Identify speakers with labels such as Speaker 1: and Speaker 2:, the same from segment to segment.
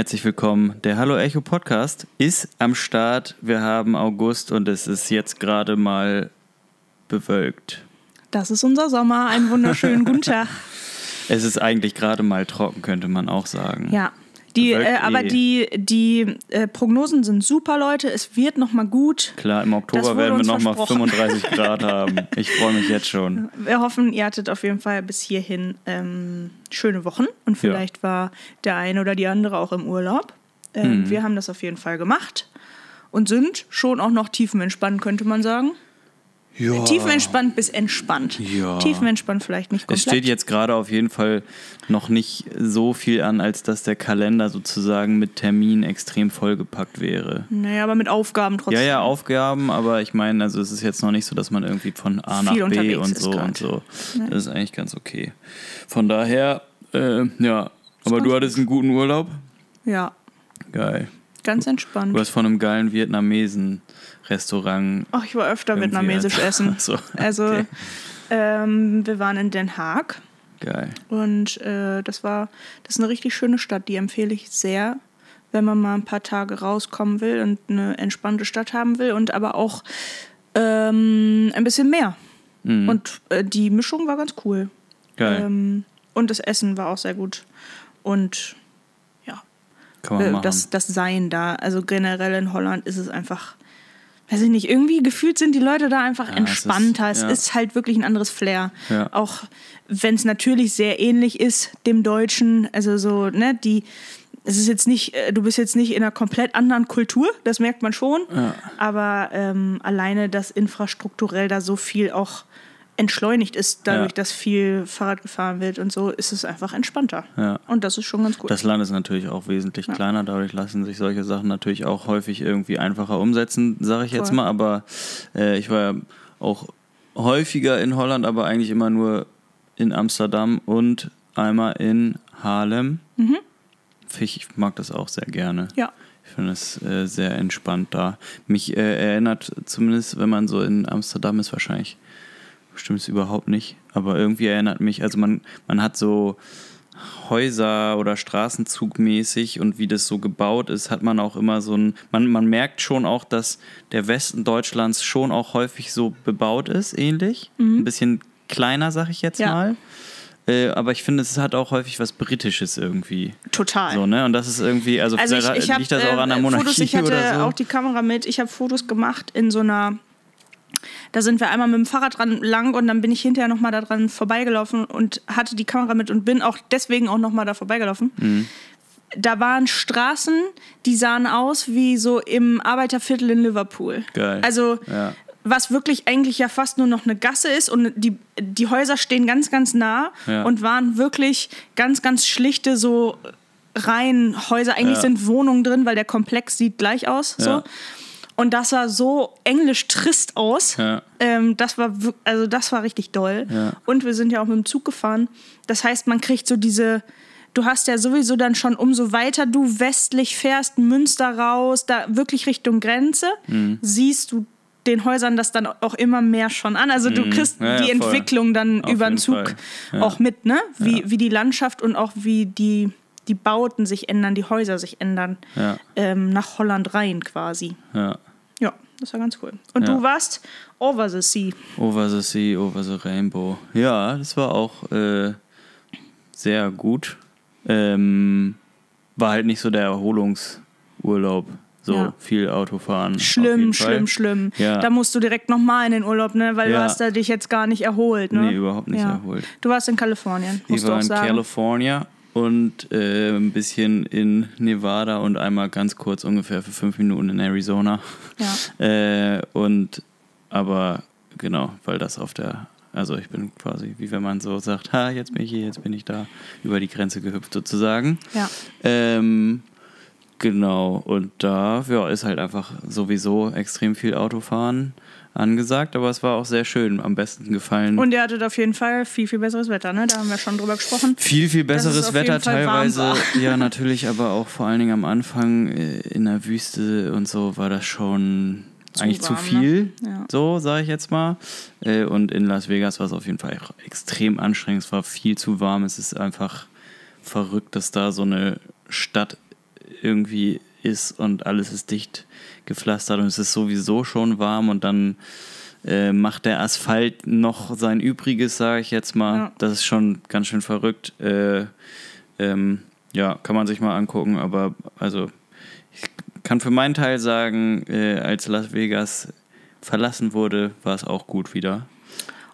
Speaker 1: Herzlich willkommen. Der Hallo Echo Podcast ist am Start. Wir haben August und es ist jetzt gerade mal bewölkt.
Speaker 2: Das ist unser Sommer. Einen wunderschönen guten Tag.
Speaker 1: Es ist eigentlich gerade mal trocken, könnte man auch sagen.
Speaker 2: Ja. Die, äh, aber die, die äh, Prognosen sind super, Leute. Es wird noch mal gut.
Speaker 1: Klar, im Oktober werden wir nochmal
Speaker 2: versprochen.
Speaker 1: 35 Grad haben. Ich freue mich jetzt schon.
Speaker 2: Wir hoffen, ihr hattet auf jeden Fall bis hierhin ähm, schöne Wochen und vielleicht war der eine oder die andere auch im Urlaub. Ähm,
Speaker 1: Mhm.
Speaker 2: Wir haben das auf jeden Fall gemacht und sind schon auch noch tiefenentspannt, könnte man sagen.
Speaker 1: Ja.
Speaker 2: Tiefenentspannt bis entspannt.
Speaker 1: Ja.
Speaker 2: Tiefenentspannt vielleicht nicht komplett.
Speaker 1: Es steht jetzt gerade auf jeden Fall noch nicht so viel an, als dass der Kalender sozusagen mit Terminen extrem vollgepackt wäre.
Speaker 2: Naja, aber mit Aufgaben trotzdem.
Speaker 1: Ja, ja, Aufgaben, aber ich meine, also es ist jetzt noch nicht so, dass man irgendwie von A nach B und so und so. Das ist eigentlich ganz okay. Von daher, äh, ja. Aber du hattest einen guten Urlaub?
Speaker 2: Ja,
Speaker 1: Geil.
Speaker 2: ganz entspannt.
Speaker 1: Du hast von einem geilen Vietnamesen-Restaurant.
Speaker 2: Ach, ich war öfter vietnamesisch
Speaker 1: erzählt.
Speaker 2: essen.
Speaker 1: So,
Speaker 2: Also,
Speaker 1: okay.
Speaker 2: ähm, wir waren in Den Haag
Speaker 1: Geil.
Speaker 2: und äh, das war, das ist eine richtig schöne Stadt. Die empfehle ich sehr, wenn man mal ein paar Tage rauskommen will und eine entspannte Stadt haben will und aber auch ähm, ein bisschen mehr.
Speaker 1: Mhm.
Speaker 2: Und äh, die Mischung war ganz cool.
Speaker 1: Geil.
Speaker 2: Ähm, und das Essen war auch sehr gut. Und ja,
Speaker 1: Kann man
Speaker 2: äh, das, das Sein da. Also generell in Holland ist es einfach, weiß ich nicht, irgendwie gefühlt sind die Leute da einfach
Speaker 1: Ja, es ist-
Speaker 2: entspannter. Es ist,
Speaker 1: ja.
Speaker 2: halt wirklich ein anderes Flair.
Speaker 1: Ja.
Speaker 2: Auch wenn es natürlich sehr ähnlich ist dem Deutschen. Also so, ne, die. Es ist jetzt nicht, äh, du bist jetzt nicht in einer komplett anderen Kultur, das merkt man schon. Aber ähm, alleine, dass infrastrukturell da so viel auch entschleunigt ist, dadurch,
Speaker 1: Ja.
Speaker 2: dass viel Fahrrad gefahren wird und so, ist es einfach entspannter.
Speaker 1: Ja.
Speaker 2: Und das ist schon ganz gut.
Speaker 1: Das Land ist natürlich auch wesentlich kleiner, dadurch lassen sich solche Sachen natürlich auch häufig irgendwie einfacher umsetzen, sage ich jetzt
Speaker 2: Voll.
Speaker 1: mal. Aber äh, ich war ja auch häufiger in Holland, aber eigentlich immer nur in Amsterdam und einmal in Haarlem. Ich mag das auch sehr gerne.
Speaker 2: ja.
Speaker 1: Ich finde es äh, sehr entspannt da. Mich äh, erinnert zumindest, wenn man so in Amsterdam ist, wahrscheinlich stimmt es überhaupt nicht, aber irgendwie erinnert mich, also man, man hat so Häuser oder Straßenzugmäßig und wie das so gebaut ist, hat man auch immer so ein, man, man merkt schon auch, dass der Westen Deutschlands schon auch häufig so bebaut ist, ähnlich. Ein bisschen kleiner, sag ich jetzt
Speaker 2: Ja.
Speaker 1: mal. Äh, aber ich finde, es hat auch häufig was Britisches irgendwie.
Speaker 2: Total.
Speaker 1: So, ne? Und das ist irgendwie, also,
Speaker 2: Also ich, ich habe
Speaker 1: liegt das auch an der Monarchie
Speaker 2: Fotos, ich hatte
Speaker 1: oder so.
Speaker 2: auch die Kamera mit, ich habe Fotos gemacht in so einer, da sind wir einmal mit dem Fahrrad dran lang und dann bin ich hinterher nochmal da dran vorbeigelaufen und hatte die Kamera mit und bin auch deswegen auch nochmal da vorbeigelaufen.
Speaker 1: Mhm.
Speaker 2: Da waren Straßen, die sahen aus wie so im Arbeiterviertel in Liverpool.
Speaker 1: Geil.
Speaker 2: Also
Speaker 1: Ja.
Speaker 2: was wirklich eigentlich ja fast nur noch eine Gasse ist und die, die Häuser stehen ganz, ganz nah
Speaker 1: Ja.
Speaker 2: und waren wirklich ganz, ganz schlichte so Reihenhäuser. Eigentlich
Speaker 1: Ja.
Speaker 2: sind Wohnungen drin, weil der Komplex sieht gleich aus. So. Und das sah so englisch trist aus.
Speaker 1: Ja.
Speaker 2: Ähm, das war also das war richtig doll.
Speaker 1: Ja.
Speaker 2: Und wir sind ja auch mit dem Zug gefahren. Das heißt, man kriegt so diese. Du hast ja sowieso dann schon, umso weiter du westlich fährst, Münster raus, da wirklich Richtung Grenze,
Speaker 1: Mhm.
Speaker 2: siehst du den Häusern das dann auch immer mehr schon an. Also du kriegst
Speaker 1: Mhm. Ja, ja,
Speaker 2: die
Speaker 1: voll.
Speaker 2: Entwicklung dann
Speaker 1: Auf
Speaker 2: über den Zug.
Speaker 1: Ja.
Speaker 2: auch mit, ne? Wie, wie die Landschaft und auch wie die, die Bauten sich ändern, die Häuser sich ändern. Ähm, nach Holland rein quasi.
Speaker 1: Ja.
Speaker 2: Das war ganz cool. Und
Speaker 1: Ja.
Speaker 2: du warst over the sea.
Speaker 1: Over the Sea, Over the Rainbow. Ja, das war auch äh, sehr gut. Ähm, war halt nicht so der Erholungsurlaub. So
Speaker 2: Ja.
Speaker 1: viel Autofahren.
Speaker 2: Schlimm, schlimm, schlimm.
Speaker 1: Ja.
Speaker 2: Da musst du direkt nochmal in den Urlaub, ne? Weil
Speaker 1: Ja.
Speaker 2: du hast da dich jetzt gar nicht erholt, ne?
Speaker 1: Nee, überhaupt nicht erholt.
Speaker 2: Du warst in Kalifornien,
Speaker 1: Ich
Speaker 2: musst du
Speaker 1: war
Speaker 2: auch
Speaker 1: in
Speaker 2: sagen.
Speaker 1: California und äh, ein bisschen in Nevada und einmal ganz kurz ungefähr für fünf Minuten in Arizona.
Speaker 2: Ja.
Speaker 1: Äh, und aber genau, weil das auf der, also ich bin quasi, wie wenn man so sagt, ha, jetzt bin ich hier, jetzt bin ich da, über die Grenze gehüpft sozusagen.
Speaker 2: Ja.
Speaker 1: Ähm, genau, und da ja, ist halt einfach sowieso extrem viel Autofahren angesagt, aber es war auch sehr schön, am besten gefallen.
Speaker 2: Und ihr hattet auf jeden Fall viel, viel besseres Wetter, ne? Da haben wir schon drüber gesprochen.
Speaker 1: Viel, viel besseres Wetter
Speaker 2: warm
Speaker 1: teilweise. Ja, natürlich, aber auch vor allen Dingen am Anfang äh, in der Wüste und so war das schon
Speaker 2: Zu
Speaker 1: eigentlich zu
Speaker 2: warm,
Speaker 1: viel.
Speaker 2: ne? Ja.
Speaker 1: So, sage ich jetzt mal. Äh, Und in Las Vegas war es auf jeden Fall extrem anstrengend. Es war viel zu warm. Es ist einfach verrückt, dass da so eine Stadt irgendwie ist und alles ist dicht gepflastert und es ist sowieso schon warm und dann äh, macht der Asphalt noch sein Übriges, sage ich jetzt mal.
Speaker 2: Ja.
Speaker 1: Das ist schon ganz schön verrückt. Äh, ähm, ja, kann man sich mal angucken, aber also ich kann für meinen Teil sagen, äh, als Las Vegas verlassen wurde, war es auch gut wieder.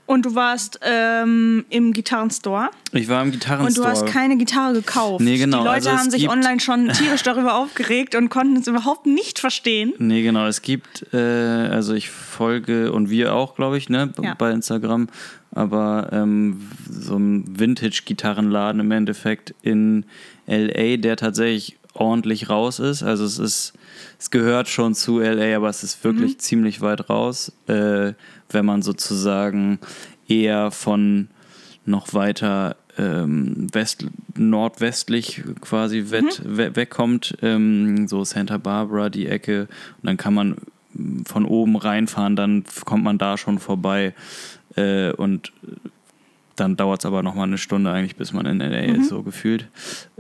Speaker 2: Und du warst ähm, im Gitarrenstore
Speaker 1: Ich war im
Speaker 2: und
Speaker 1: Gitarrenstore.
Speaker 2: du hast keine Gitarre gekauft.
Speaker 1: Nee, genau,
Speaker 2: Die Leute
Speaker 1: also
Speaker 2: haben sich online schon tierisch darüber aufgeregt und konnten es überhaupt nicht verstehen.
Speaker 1: Nee, genau. Es gibt, äh, also ich folge und wir auch, glaube ich, ne,
Speaker 2: Ja.
Speaker 1: bei Instagram, aber ähm, so ein Vintage-Gitarrenladen im Endeffekt in LA, der tatsächlich ordentlich raus ist. Also es ist, es gehört schon zu LA, aber es ist wirklich
Speaker 2: Mhm.
Speaker 1: ziemlich weit raus, äh, wenn man sozusagen eher von noch weiter ähm, west, nordwestlich quasi wet, we, wegkommt, ähm, so Santa Barbara, die Ecke. Und dann kann man von oben reinfahren, dann kommt man da schon vorbei. Äh, und dann dauert es aber nochmal eine Stunde eigentlich, bis man in LA ist, so gefühlt.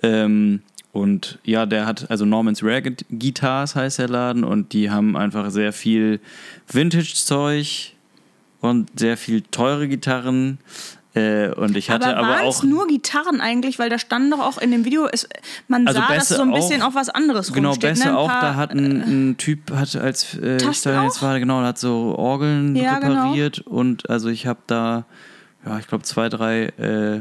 Speaker 1: Ähm, und ja, der hat, also Norman's Rare Gui- Guitars heißt der Laden und die haben einfach sehr viel Vintage-Zeug und sehr viel teure Gitarren. Äh, und ich hatte
Speaker 2: aber
Speaker 1: aber, auch.
Speaker 2: nur Gitarren eigentlich? Weil da stand doch auch in dem Video, es, man
Speaker 1: Also
Speaker 2: sah, dass
Speaker 1: Bässe
Speaker 2: so ein bisschen
Speaker 1: auch-
Speaker 2: auf was anderes
Speaker 1: Genau,
Speaker 2: rumsteht.
Speaker 1: Bässe
Speaker 2: ne?
Speaker 1: Auch. Da hat ein, ein Typ, hat als äh, ich da jetzt
Speaker 2: auch?
Speaker 1: war, genau, hat so Orgeln
Speaker 2: Ja, genau.
Speaker 1: repariert und also ich habe da, ja, ich glaube zwei, drei äh,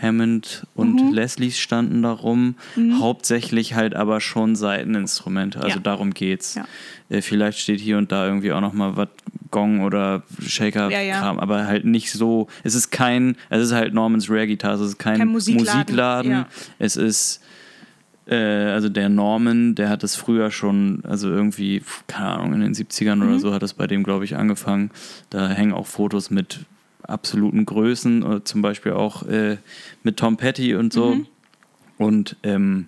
Speaker 1: Hammond und
Speaker 2: Mhm.
Speaker 1: Leslies standen da rum. Hauptsächlich halt aber schon Seiteninstrumente, also
Speaker 2: Ja.
Speaker 1: darum geht's.
Speaker 2: Ja.
Speaker 1: Äh, vielleicht steht hier und da irgendwie auch nochmal was Gong oder Shaker-Kram,
Speaker 2: Ja, ja.
Speaker 1: aber halt nicht so. Es ist kein, es ist halt Norman's Rare Guitars, es ist kein,
Speaker 2: Kein Musikladen,
Speaker 1: Musikladen. Es ist äh, also der Norman, der hat es früher schon, also irgendwie, keine Ahnung, in den 70ern
Speaker 2: Mhm.
Speaker 1: oder so hat es bei dem, glaube ich, angefangen. Da hängen auch Fotos mit absoluten Größen, äh, zum Beispiel auch äh, mit Tom Petty und so.
Speaker 2: Mhm.
Speaker 1: Und ähm,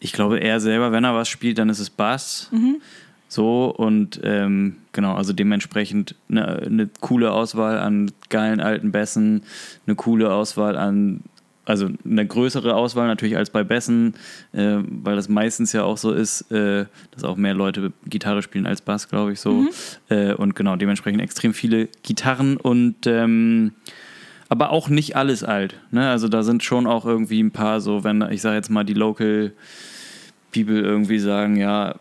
Speaker 1: ich glaube, er selber, wenn er was spielt, dann ist es Bass.
Speaker 2: Mhm.
Speaker 1: So und ähm, genau, also dementsprechend eine, eine coole Auswahl an geilen alten Bässen, eine coole Auswahl an, also eine größere Auswahl natürlich als bei Bässen, äh, weil das meistens ja auch so ist, äh, dass auch mehr Leute Gitarre spielen als Bass, glaube ich so. Äh, und genau, dementsprechend extrem viele Gitarren und ähm, aber auch nicht alles alt. Ne? Also da sind schon auch irgendwie ein paar so, wenn ich sage jetzt mal die Local People irgendwie sagen, ja, äh,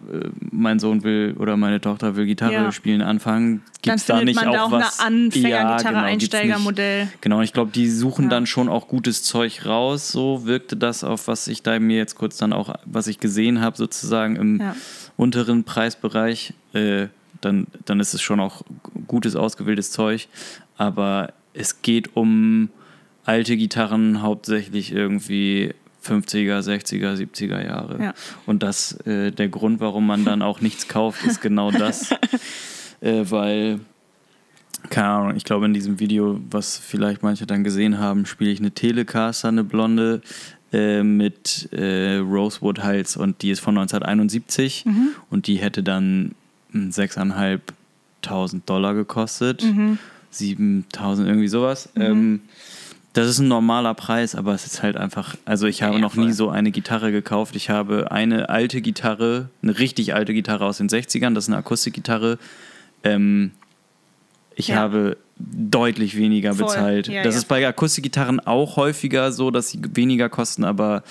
Speaker 1: mein Sohn will oder meine Tochter will Gitarre
Speaker 2: Ja.
Speaker 1: spielen anfangen, gibt es da nicht
Speaker 2: man
Speaker 1: auch
Speaker 2: da auch
Speaker 1: was?
Speaker 2: eine Anfängergitarre,
Speaker 1: gibt's nicht.
Speaker 2: Einsteigermodell.
Speaker 1: Genau, ich glaube, die suchen
Speaker 2: Ja.
Speaker 1: dann schon auch gutes Zeug raus. So wirkte das auf, was ich da mir jetzt kurz dann auch, was ich gesehen habe, sozusagen im
Speaker 2: Ja.
Speaker 1: unteren Preisbereich. Äh, dann, dann ist es schon auch gutes, ausgewähltes Zeug. Aber es geht um alte Gitarren, hauptsächlich irgendwie 50er, 60er, 70er Jahre.
Speaker 2: Ja.
Speaker 1: Und das, äh, der Grund, warum man dann auch nichts kauft, ist genau das. äh, weil, keine Ahnung, ich glaube in diesem Video, was vielleicht manche dann gesehen haben, spiele ich eine Telecaster, eine blonde, äh, mit äh, Rosewood-Hals und die ist von 1971
Speaker 2: Mhm.
Speaker 1: und die hätte dann hm, 6.500 Dollar gekostet.
Speaker 2: Mhm.
Speaker 1: 7.000, irgendwie sowas. Ähm, das ist ein normaler Preis, aber es ist halt einfach, also ich habe
Speaker 2: Ja,
Speaker 1: noch
Speaker 2: voll.
Speaker 1: nie so eine Gitarre gekauft. Ich habe eine alte Gitarre, eine richtig alte Gitarre aus den 60ern, das ist eine Akustikgitarre. Ähm, ich
Speaker 2: Ja.
Speaker 1: habe deutlich weniger
Speaker 2: Voll.
Speaker 1: bezahlt.
Speaker 2: Ja,
Speaker 1: das
Speaker 2: ja.
Speaker 1: ist bei Akustikgitarren auch häufiger so, dass sie weniger kosten, aber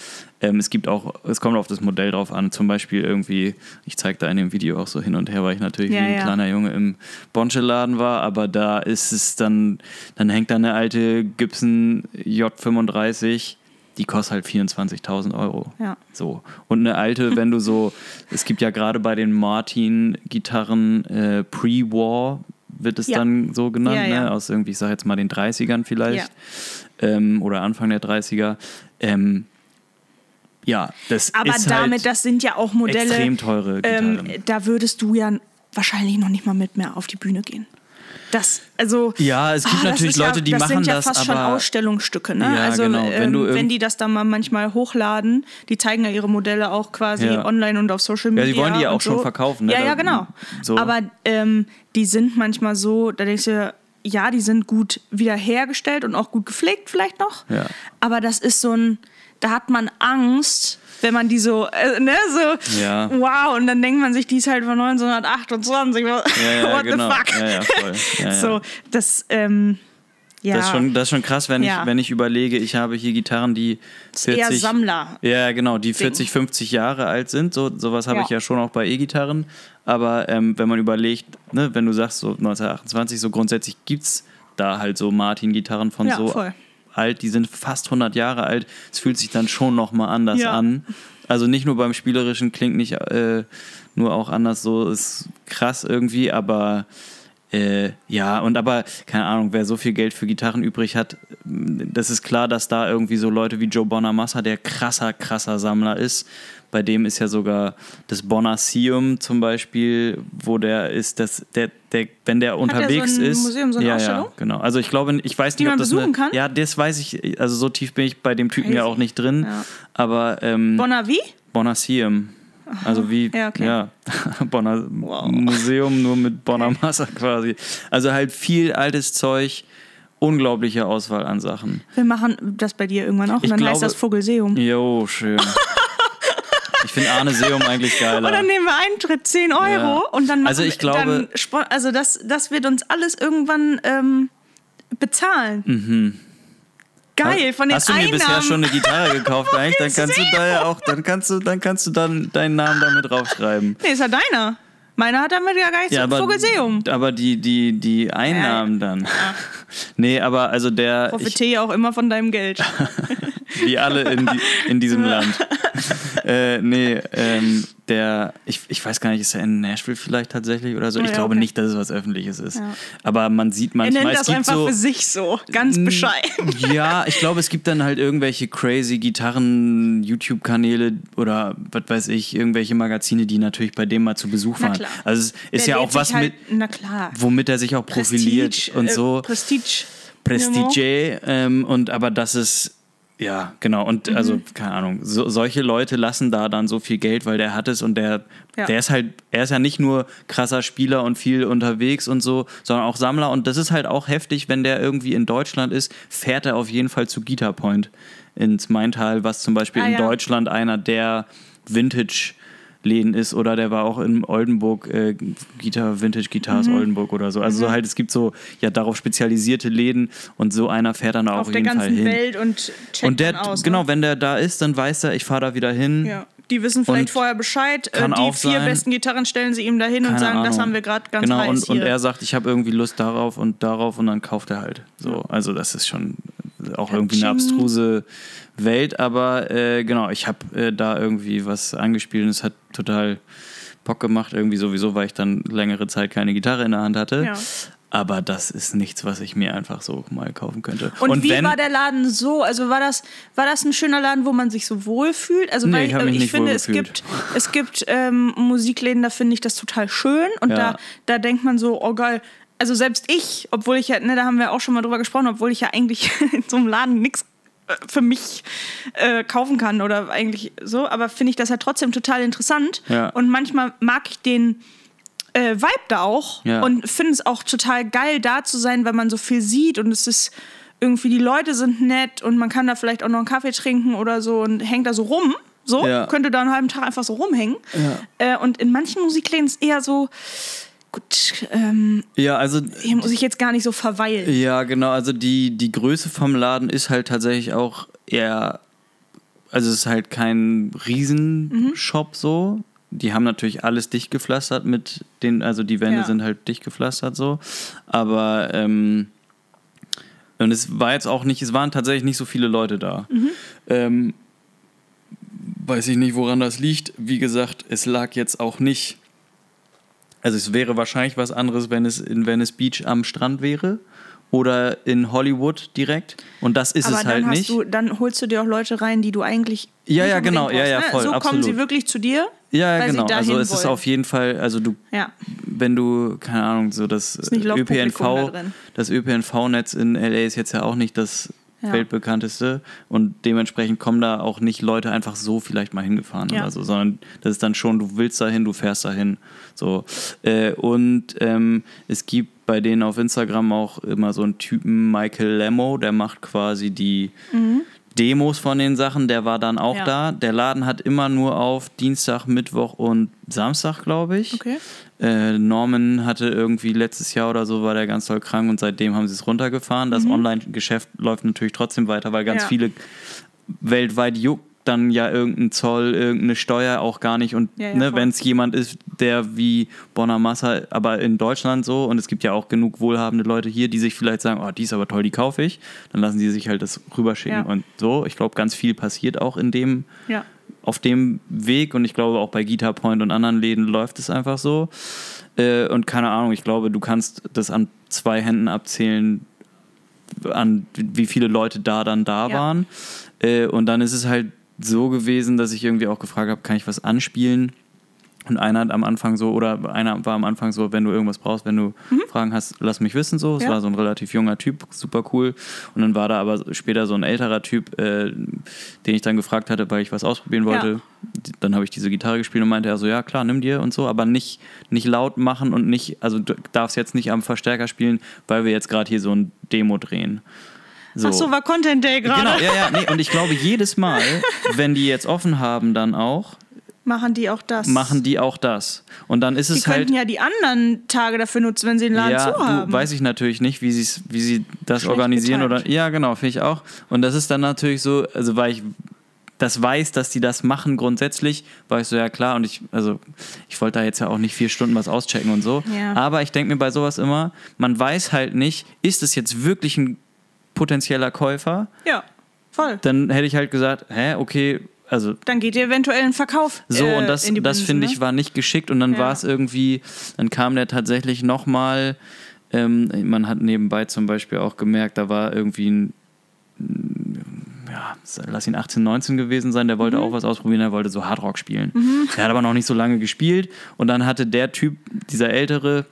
Speaker 1: ähm, es gibt auch, es kommt auf das Modell drauf an. Zum Beispiel irgendwie, ich zeige da in dem Video auch so hin und her, weil ich natürlich
Speaker 2: Ja,
Speaker 1: wie ein
Speaker 2: ja.
Speaker 1: kleiner Junge im Bonche-Laden war, aber da ist es dann, dann hängt da eine alte Gibson J35, die kostet halt 24.000 Euro.
Speaker 2: Ja.
Speaker 1: So. Und eine alte, wenn du so, es gibt ja gerade bei den Martin-Gitarren äh, Pre-War, wird es
Speaker 2: Ja.
Speaker 1: dann so genannt,
Speaker 2: Ja, ja.
Speaker 1: Ne? aus irgendwie, ich sag jetzt mal den 30ern vielleicht. Ähm, oder Anfang der 30er. Ähm, ja, das
Speaker 2: Aber
Speaker 1: ist
Speaker 2: damit,
Speaker 1: halt
Speaker 2: das sind ja auch Modelle,
Speaker 1: extrem teure Gitarren.
Speaker 2: ähm, da würdest du ja wahrscheinlich noch nicht mal mit mehr auf die Bühne gehen. Das, also,
Speaker 1: Ja, es gibt
Speaker 2: ah, das
Speaker 1: natürlich
Speaker 2: ja,
Speaker 1: Leute, die
Speaker 2: das
Speaker 1: machen
Speaker 2: sind ja
Speaker 1: das,
Speaker 2: fast schon
Speaker 1: aber-
Speaker 2: Ausstellungsstücke, ne?
Speaker 1: Ja,
Speaker 2: also,
Speaker 1: genau. Wenn
Speaker 2: ähm, wenn die das dann mal manchmal hochladen, die zeigen ja ihre Modelle auch quasi
Speaker 1: Ja.
Speaker 2: online und auf Social Media.
Speaker 1: sie wollen die ja auch schon
Speaker 2: so.
Speaker 1: verkaufen, ne?
Speaker 2: Ja, ja, genau.
Speaker 1: so.
Speaker 2: Aber ähm, die sind manchmal so, da denkst du, ja, die sind gut wiederhergestellt und auch gut gepflegt vielleicht noch.
Speaker 1: Ja.
Speaker 2: Aber das ist so ein, da hat man Angst, wenn man die so, äh, ne, so,
Speaker 1: Ja.
Speaker 2: wow, und dann denkt man sich, die ist halt von 1928.
Speaker 1: Ja, ja,
Speaker 2: What
Speaker 1: genau.
Speaker 2: the fuck?
Speaker 1: Ja, ja, voll. Ja, ja.
Speaker 2: So, das, ähm, ja,
Speaker 1: Das, ist schon, das ist schon krass, wenn, ich, wenn ich überlege, ich habe hier Gitarren, die
Speaker 2: ist eher
Speaker 1: 40,
Speaker 2: Sammler.
Speaker 1: Ja, genau, die 40, 50 Jahre alt sind. So, sowas habe ich ja schon auch bei E-Gitarren. Aber ähm, wenn man überlegt, ne, wenn du sagst, so 1928, so grundsätzlich gibt es da halt so Martin-Gitarren von
Speaker 2: Ja,
Speaker 1: so
Speaker 2: voll.
Speaker 1: Alt, die sind fast 100 Jahre alt. Es fühlt sich dann schon nochmal anders
Speaker 2: Ja.
Speaker 1: an. Also nicht nur beim Spielerischen klingt nicht äh, nur auch anders, so ist krass irgendwie, aber äh, ja, und aber, keine Ahnung, wer so viel Geld für Gitarren übrig hat, das ist klar, dass da irgendwie so Leute wie Joe Bonamassa, der krasser, krasser Sammler ist. Bei dem ist ja sogar das Bonacium zum Beispiel, wo der ist, das, der, der, wenn der
Speaker 2: er
Speaker 1: unterwegs
Speaker 2: so ein
Speaker 1: ist.
Speaker 2: Museum, so eine
Speaker 1: ja,
Speaker 2: Ausstellung?
Speaker 1: Ja, genau. Also ich glaube, ich weiß
Speaker 2: Die
Speaker 1: nicht, ob
Speaker 2: man
Speaker 1: das
Speaker 2: besuchen
Speaker 1: eine,
Speaker 2: kann?
Speaker 1: Ja, das weiß ich, also so tief bin ich bei dem Typen ja
Speaker 2: Crazy.
Speaker 1: auch nicht drin.
Speaker 2: Ja.
Speaker 1: Aber ähm,
Speaker 2: Bonavi?
Speaker 1: Bonacium. Also wie,
Speaker 2: Ja, okay.
Speaker 1: ja, Bonner
Speaker 2: Wow.
Speaker 1: Museum nur mit Bonamassa quasi. Also halt viel altes Zeug, unglaubliche Auswahl an Sachen.
Speaker 2: Wir machen das bei dir irgendwann auch. Und
Speaker 1: Ich
Speaker 2: dann heißt
Speaker 1: glaube-
Speaker 2: das Vogelseum.
Speaker 1: Jo, schön. ich finde Arne Seum eigentlich geiler.
Speaker 2: Und dann nehmen wir Eintritt 10 Euro
Speaker 1: Ja.
Speaker 2: und dann machen
Speaker 1: Also ich glaube-
Speaker 2: dann, also das, das wird uns alles irgendwann ähm, bezahlen. Geil, von den
Speaker 1: Mhm. Hast du mir
Speaker 2: Einnahmen.
Speaker 1: bisher schon eine Gitarre gekauft eigentlich? Dann kannst du da ja auch, dann kannst du, dann kannst du dann deinen Namen damit draufschreiben.
Speaker 2: Nee, ist ja deiner. Meiner hat damit ja gar nichts
Speaker 1: Ja, aber,
Speaker 2: Vogelseum.
Speaker 1: aber die, die, die Einnahmen dann. Nee, aber also der. Ich,
Speaker 2: Profitiere auch immer von deinem Geld.
Speaker 1: wie alle in, die, in diesem Land. äh, nee, ähm, der, ich, ich weiß gar nicht, ist er in Nashville vielleicht tatsächlich oder so? Ich
Speaker 2: ja,
Speaker 1: glaube
Speaker 2: okay.
Speaker 1: nicht, dass es was Öffentliches ist.
Speaker 2: Ja.
Speaker 1: Aber man sieht
Speaker 2: Er
Speaker 1: manchmal,
Speaker 2: nennt
Speaker 1: es
Speaker 2: das einfach
Speaker 1: so.
Speaker 2: für sich so. Ganz bescheiden.
Speaker 1: Ja, ich glaube, es gibt dann halt irgendwelche crazy Gitarren-YouTube-Kanäle oder was weiß ich, irgendwelche Magazine, die natürlich bei dem mal zu Besuch waren. Also es ist
Speaker 2: Der
Speaker 1: ja auch was
Speaker 2: halt,
Speaker 1: mit,
Speaker 2: Na klar.
Speaker 1: womit er sich auch profiliert
Speaker 2: Prestige,
Speaker 1: und
Speaker 2: äh,
Speaker 1: so.
Speaker 2: Prestige.
Speaker 1: Prestige ähm, und aber das ist ja genau und
Speaker 2: Mhm.
Speaker 1: also keine Ahnung so, solche Leute lassen da dann so viel Geld weil der hat es und der
Speaker 2: Ja.
Speaker 1: der ist halt er ist ja nicht nur krasser Spieler und viel unterwegs und so sondern auch Sammler und das ist halt auch heftig wenn der irgendwie in Deutschland ist fährt er auf jeden Fall zu Guitar Point ins Maintal was zum Beispiel
Speaker 2: Ah,
Speaker 1: in
Speaker 2: ja.
Speaker 1: Deutschland einer der Vintage Läden ist oder der war auch in Oldenburg, äh, Guitar, Vintage Guitars
Speaker 2: Mhm.
Speaker 1: Oldenburg oder so. Also so halt, es gibt so ja darauf spezialisierte Läden und so einer fährt dann auch
Speaker 2: Auf
Speaker 1: auf
Speaker 2: der
Speaker 1: jeden Fall
Speaker 2: ganzen
Speaker 1: hin.
Speaker 2: Welt und checkt
Speaker 1: und der,
Speaker 2: dann aus.
Speaker 1: genau,
Speaker 2: Ne?
Speaker 1: wenn der da ist, dann weiß er, ich fahre da wieder hin.
Speaker 2: Ja. Die wissen vielleicht
Speaker 1: Und
Speaker 2: vorher Bescheid. Äh, die vier
Speaker 1: sein-
Speaker 2: besten Gitarren stellen sie ihm dahin und
Speaker 1: Keine
Speaker 2: sagen, das
Speaker 1: Ahnung.
Speaker 2: haben wir gerade ganz
Speaker 1: genau,
Speaker 2: heiß
Speaker 1: und,
Speaker 2: hier.
Speaker 1: und er sagt, ich habe irgendwie Lust darauf und darauf und dann kauft er halt. So, also das ist schon auch irgendwie eine abstruse Welt, aber äh, genau, ich habe äh, da irgendwie was angespielt und es hat total Bock gemacht, irgendwie sowieso, weil ich dann längere Zeit keine Gitarre in der Hand hatte.
Speaker 2: Ja.
Speaker 1: Aber das ist nichts, was ich mir einfach so mal kaufen könnte.
Speaker 2: Und, wie
Speaker 1: wenn,
Speaker 2: war der Laden so? Also war das, war das ein schöner Laden, wo man sich so wohl fühlt? Also
Speaker 1: Nee,
Speaker 2: weil
Speaker 1: ich
Speaker 2: äh, ich
Speaker 1: nicht
Speaker 2: finde, es gibt, es gibt ähm, Musikläden, da finde ich das total schön. Und
Speaker 1: Ja.
Speaker 2: da, da denkt man so, oh geil. Also selbst ich, obwohl ich ja, ne, da haben wir auch schon mal drüber gesprochen, obwohl ich ja eigentlich in so einem Laden nichts für mich äh, kaufen kann oder eigentlich so, aber finde ich das halt trotzdem total interessant.
Speaker 1: Ja.
Speaker 2: Und manchmal mag ich den äh, Vibe da auch
Speaker 1: Ja.
Speaker 2: und finde es auch total geil, da zu sein, weil man so viel sieht und es ist irgendwie, die Leute sind nett und man kann da vielleicht auch noch einen Kaffee trinken oder so und hängt da so rum. So,
Speaker 1: Ja.
Speaker 2: könnte da einen halben Tag einfach so rumhängen. Äh, und in manchen Musikläden ist eher so, gut, ähm,
Speaker 1: ja, also
Speaker 2: hier muss ich jetzt gar nicht so verweilen.
Speaker 1: Ja, genau. Also die, die Größe vom Laden ist halt tatsächlich auch eher. Also es ist halt kein Riesenshop so. Die haben natürlich alles dicht gepflastert mit den, also die Wände
Speaker 2: Ja.
Speaker 1: sind halt dicht gepflastert so. Aber ähm, und es war jetzt auch nicht, es waren tatsächlich nicht so viele Leute da. Ähm, weiß ich nicht, woran das liegt. Wie gesagt, es lag jetzt auch nicht. Also es wäre wahrscheinlich was anderes, wenn es in Venice Beach am Strand wäre oder in Hollywood direkt. Und das ist
Speaker 2: Aber
Speaker 1: es halt nicht.
Speaker 2: du, dann holst du dir auch Leute rein, die du eigentlich.
Speaker 1: Ja, ja, genau, ja,
Speaker 2: brauchst,
Speaker 1: ja,
Speaker 2: ne?
Speaker 1: voll,
Speaker 2: So kommen
Speaker 1: absolut.
Speaker 2: sie wirklich zu dir.
Speaker 1: ja, ja, genau. Also es ist
Speaker 2: wollen.
Speaker 1: auf jeden Fall, also du,
Speaker 2: Ja.
Speaker 1: wenn du, keine Ahnung, so das
Speaker 2: da
Speaker 1: ÖPNV,
Speaker 2: drin.
Speaker 1: das ÖPNV-Netz in LA ist jetzt ja auch nicht das
Speaker 2: Ja.
Speaker 1: weltbekannteste und dementsprechend kommen da auch nicht Leute einfach so vielleicht mal hingefahren
Speaker 2: Ja.
Speaker 1: oder so, sondern das ist dann schon, du willst dahin, du fährst dahin, so. Äh, und ähm, es gibt bei denen auf Instagram auch immer so einen Typen, Michael Lemmo, der macht quasi die Demos von den Sachen, der war dann auch
Speaker 2: Ja.
Speaker 1: da. Der Laden hat immer nur auf Dienstag, Mittwoch und Samstag, glaube ich.
Speaker 2: Okay.
Speaker 1: Äh, Norman hatte irgendwie letztes Jahr oder so, war der ganz doll krank und seitdem haben sie es runtergefahren. Das Online-Geschäft läuft natürlich trotzdem weiter, weil ganz
Speaker 2: Mhm. Ja.
Speaker 1: viele weltweit juckt dann ja irgendein Zoll, irgendeine Steuer auch gar nicht. Und
Speaker 2: Ja, ja,
Speaker 1: ne, wenn es jemand ist, der wie Bonamassa, aber in Deutschland so, und es gibt ja auch genug wohlhabende Leute hier, die sich vielleicht sagen, oh, die ist aber toll, die kaufe ich, dann lassen sie sich halt das rüberschicken.
Speaker 2: Ja.
Speaker 1: Und so, ich glaube, ganz viel passiert auch in dem auf dem Weg und ich glaube auch bei Guitar Point und anderen Läden läuft es einfach so. Äh, und keine Ahnung, ich glaube, du kannst das an zwei Händen abzählen, an wie viele Leute da dann da waren. Äh, und dann ist es halt so gewesen, dass ich irgendwie auch gefragt habe, kann ich was anspielen? Und einer hat am Anfang so, oder einer war am Anfang so, wenn du irgendwas brauchst, wenn du Fragen hast, lass mich wissen so. Es
Speaker 2: Mhm. Ja.
Speaker 1: war so ein relativ junger Typ, super cool. Und dann war da aber später so ein älterer Typ, äh, den ich dann gefragt hatte, weil ich was ausprobieren wollte.
Speaker 2: Ja.
Speaker 1: Dann habe ich diese Gitarre gespielt und meinte er so, ja klar, nimm dir und so, aber nicht, nicht laut machen und nicht, also du darfst jetzt nicht am Verstärker spielen, weil wir jetzt gerade hier so ein Demo drehen. So.
Speaker 2: Ach so, war Content Day gerade.
Speaker 1: Genau, ja, ja, nee, und ich glaube, jedes Mal, wenn die jetzt offen haben, dann auch,
Speaker 2: Machen die auch das?
Speaker 1: machen die auch das. Und dann ist
Speaker 2: Die
Speaker 1: es halt.
Speaker 2: könnten ja die anderen Tage dafür nutzen, wenn sie den Laden
Speaker 1: ja,
Speaker 2: zu haben.
Speaker 1: du, weiß ich natürlich nicht, wie, wie sie das
Speaker 2: Schlecht
Speaker 1: organisieren
Speaker 2: getimt.
Speaker 1: oder. Ja, genau, finde ich auch. Und das ist dann natürlich so, also weil ich das weiß, dass die das machen grundsätzlich, war ich so, ja klar, und ich, also ich wollte da jetzt ja auch nicht vier Stunden was auschecken und so.
Speaker 2: Ja.
Speaker 1: Aber ich denke mir bei sowas immer, man weiß halt nicht, ist es jetzt wirklich ein potenzieller Käufer?
Speaker 2: ja, voll.
Speaker 1: Dann hätte ich halt gesagt, hä, okay, also
Speaker 2: Dann geht ihr eventuell ein Verkauf.
Speaker 1: so,
Speaker 2: äh,
Speaker 1: und das,
Speaker 2: in
Speaker 1: das finde
Speaker 2: ne?
Speaker 1: ich war nicht geschickt und dann
Speaker 2: Ja.
Speaker 1: war es irgendwie, dann kam der tatsächlich nochmal, ähm, man hat nebenbei zum Beispiel auch gemerkt, da war irgendwie ein, ja, lass ihn 18, 19 gewesen sein, der
Speaker 2: Mhm.
Speaker 1: wollte auch was ausprobieren, der wollte so Hardrock spielen. Der hat aber noch nicht so lange gespielt und dann hatte der Typ, dieser ältere,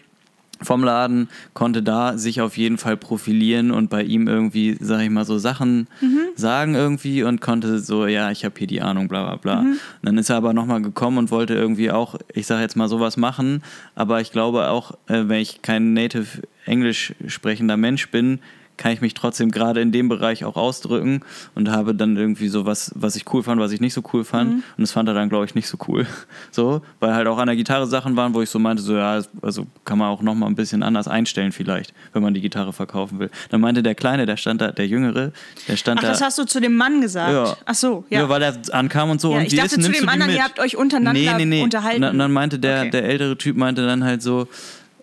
Speaker 1: vom Laden konnte da sich auf jeden Fall profilieren und bei ihm irgendwie, sag ich mal, so Sachen sagen irgendwie und konnte so, ja, ich habe hier die Ahnung, bla bla bla. Und dann ist er aber nochmal gekommen und wollte irgendwie auch, ich sag jetzt mal, sowas machen, aber ich glaube auch, äh, wenn ich kein native Englisch sprechender Mensch bin, kann ich mich trotzdem gerade in dem Bereich auch ausdrücken und habe dann irgendwie so was, was ich cool fand, was ich nicht so cool fand. Und das fand er dann, glaube ich, nicht so cool. So, weil halt auch an der Gitarre Sachen waren, wo ich so meinte, so ja, also kann man auch nochmal ein bisschen anders einstellen vielleicht, wenn man die Gitarre verkaufen will. Dann meinte der Kleine, der stand da, der Jüngere, der stand
Speaker 2: Ach,
Speaker 1: da.
Speaker 2: das hast du zu dem Mann gesagt.
Speaker 1: Ja.
Speaker 2: Ach so,
Speaker 1: ja.
Speaker 2: ja.
Speaker 1: weil er ankam und so.
Speaker 2: Ja,
Speaker 1: und
Speaker 2: ich dachte
Speaker 1: ist,
Speaker 2: zu dem anderen, ihr habt euch untereinander
Speaker 1: nee, nee, nee.
Speaker 2: unterhalten.
Speaker 1: Und dann meinte der,
Speaker 2: Okay.
Speaker 1: der ältere Typ meinte dann halt so,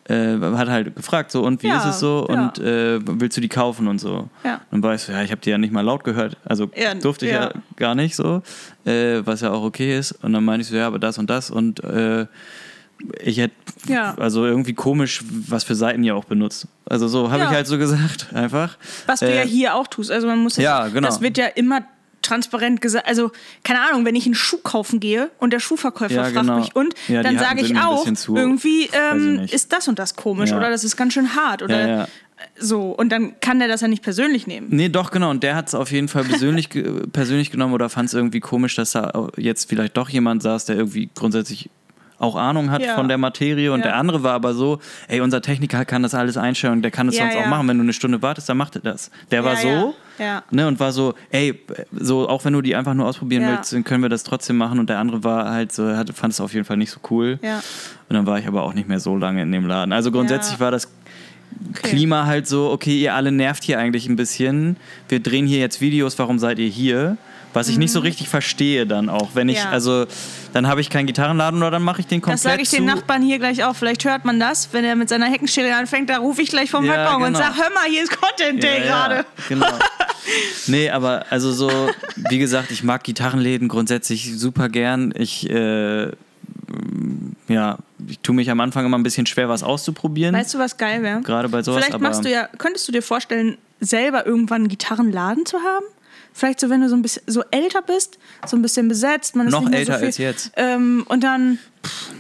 Speaker 1: äh, hat halt gefragt so und wie
Speaker 2: Ja,
Speaker 1: ist es so
Speaker 2: ja.
Speaker 1: und äh, willst du die kaufen und so.
Speaker 2: Ja.
Speaker 1: Und war ich so, ja, ich habe die ja nicht mal laut gehört, also durfte ich ja. gar nicht so, äh, was ja auch okay ist. Und dann meinte ich so, ja, aber das und das und äh, ich hätte
Speaker 2: Ja.
Speaker 1: also irgendwie komisch, was für Seiten ihr auch benutzt. Also so habe
Speaker 2: Ja.
Speaker 1: ich halt so gesagt, einfach.
Speaker 2: Was du
Speaker 1: Äh,
Speaker 2: ja hier auch tust. Also man muss das,
Speaker 1: Ja, genau.
Speaker 2: das wird ja immer transparent gesagt. Also, keine Ahnung, wenn ich einen Schuh kaufen gehe und der Schuhverkäufer
Speaker 1: Ja,
Speaker 2: fragt
Speaker 1: genau.
Speaker 2: mich und,
Speaker 1: Ja,
Speaker 2: dann sage ich auch, irgendwie
Speaker 1: ich
Speaker 2: ähm, ist das und das komisch
Speaker 1: Ja.
Speaker 2: oder das ist ganz schön hart oder so. Und dann kann der das ja nicht persönlich nehmen.
Speaker 1: Nee, doch, genau. Und der hat es auf jeden Fall persönlich, ge- persönlich genommen oder fand es irgendwie komisch, dass da jetzt vielleicht doch jemand saß, der irgendwie grundsätzlich auch Ahnung hat
Speaker 2: Ja.
Speaker 1: von der Materie. Und
Speaker 2: Ja.
Speaker 1: der andere war aber so, ey, unser Techniker kann das alles einstellen und der kann das
Speaker 2: Ja,
Speaker 1: sonst auch machen. Wenn du eine Stunde wartest, dann macht er das. Der war so.
Speaker 2: Ja.
Speaker 1: Ne, und war so, ey, so, auch wenn du die einfach nur ausprobieren
Speaker 2: Ja.
Speaker 1: willst, dann können wir das trotzdem machen. Und der andere war halt so, hat, fand es auf jeden Fall nicht so cool.
Speaker 2: Ja.
Speaker 1: Und dann war ich aber auch nicht mehr so lange in dem Laden. Also grundsätzlich
Speaker 2: Ja.
Speaker 1: war das Klima halt so, okay, ihr alle nervt hier eigentlich ein bisschen. Wir drehen hier jetzt Videos, warum seid ihr hier? Was ich nicht so richtig verstehe dann auch. Wenn ich,
Speaker 2: Mhm. Ja.
Speaker 1: also, dann habe ich keinen Gitarrenladen oder dann mache ich den komplett
Speaker 2: Das sage ich den Nachbarn hier gleich auch. Vielleicht hört man das, wenn er mit seiner Heckenschere anfängt. Da rufe ich gleich vom
Speaker 1: Ja,
Speaker 2: Balkon und
Speaker 1: genau.
Speaker 2: sage: Hör mal, hier ist Content Day
Speaker 1: Ja,
Speaker 2: gerade.
Speaker 1: Ja, genau. Nee, aber also so, wie gesagt, ich mag Gitarrenläden grundsätzlich super gern. Ich, äh, ja, ich tue mich am Anfang immer ein bisschen schwer, was auszuprobieren.
Speaker 2: Weißt du, was geil wäre?
Speaker 1: Gerade bei sowas,
Speaker 2: Vielleicht machst du ja, könntest du dir vorstellen, selber irgendwann einen Gitarrenladen zu haben? Vielleicht so, wenn du so ein bisschen so älter bist, so ein bisschen besetzt, man ist
Speaker 1: Noch
Speaker 2: nicht
Speaker 1: älter
Speaker 2: so viel,
Speaker 1: als jetzt.
Speaker 2: Ähm, und dann